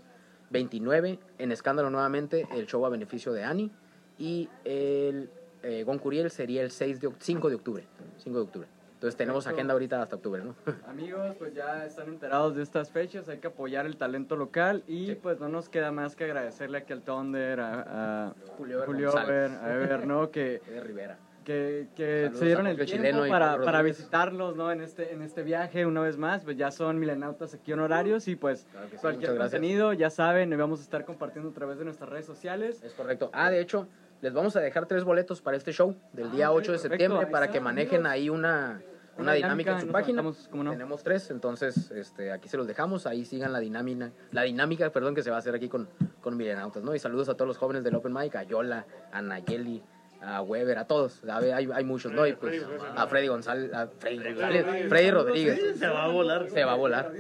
S5: 29 en Escándalo nuevamente, el show a beneficio de Ani, y el eh, Goncuriel sería el 6 de, oc- 5 de octubre, 5 de octubre. Entonces tenemos
S6: Perfecto.
S5: agenda ahorita hasta octubre, ¿no? (laughs)
S6: Amigos, pues ya están enterados de estas fechas, hay que apoyar el talento local y pues no nos queda más que agradecerle aquí al Thunder, a, a
S5: Julio
S6: Julio a Ever, ¿no? (laughs) Que,
S5: de Rivera.
S6: que, se dieron el tiempo para, para visitarlos, ¿no? En este, en este viaje una vez más, pues ya son milenautas aquí honorarios y pues
S5: Claro que sí,
S6: cualquier contenido, ya saben, vamos a estar compartiendo a través de nuestras redes sociales.
S5: Es correcto. Ah, de hecho, les vamos a dejar tres boletos para este show del día
S6: Ah,
S5: 8 de
S6: perfecto,
S5: septiembre para que manejen
S6: amigos.
S5: ahí una, una,
S6: Una
S5: dinámica, en su página.
S6: aventamos, ¿cómo no?
S5: Tenemos tres, entonces este, aquí se los dejamos, ahí sigan la dinámica, la dinámica perdón, que se va a hacer aquí con, con Milenautas, ¿no? Y saludos a todos los jóvenes del Open Mic, a Yola, a Nayeli, a Weber, a todos, a ver, hay, hay muchos, ¿no? Y pues a Freddy González, a Freddy, González, Freddy Rodríguez,
S7: Se va a volar.
S5: se va a volar.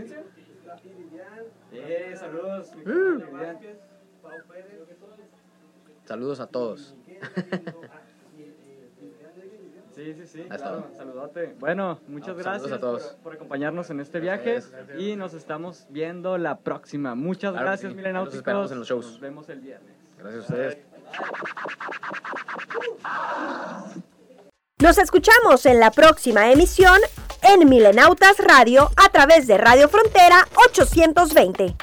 S6: Eh, saludos. mi
S5: Mm. Saludos a todos.
S6: Sí, sí, sí.
S5: Hasta
S6: claro,
S5: luego.
S6: saludote. Bueno, muchas
S5: No,
S6: gracias
S5: a todos.
S6: Por, por acompañarnos en este viaje y nos estamos viendo la próxima. Muchas
S5: Claro
S6: gracias,
S5: sí.
S6: Milenáuticos.
S5: Los esperamos en los shows.
S6: Nos vemos el viernes.
S5: Gracias a ustedes.
S1: Nos escuchamos en la próxima emisión en Milenautas Radio a través de Radio Frontera 820.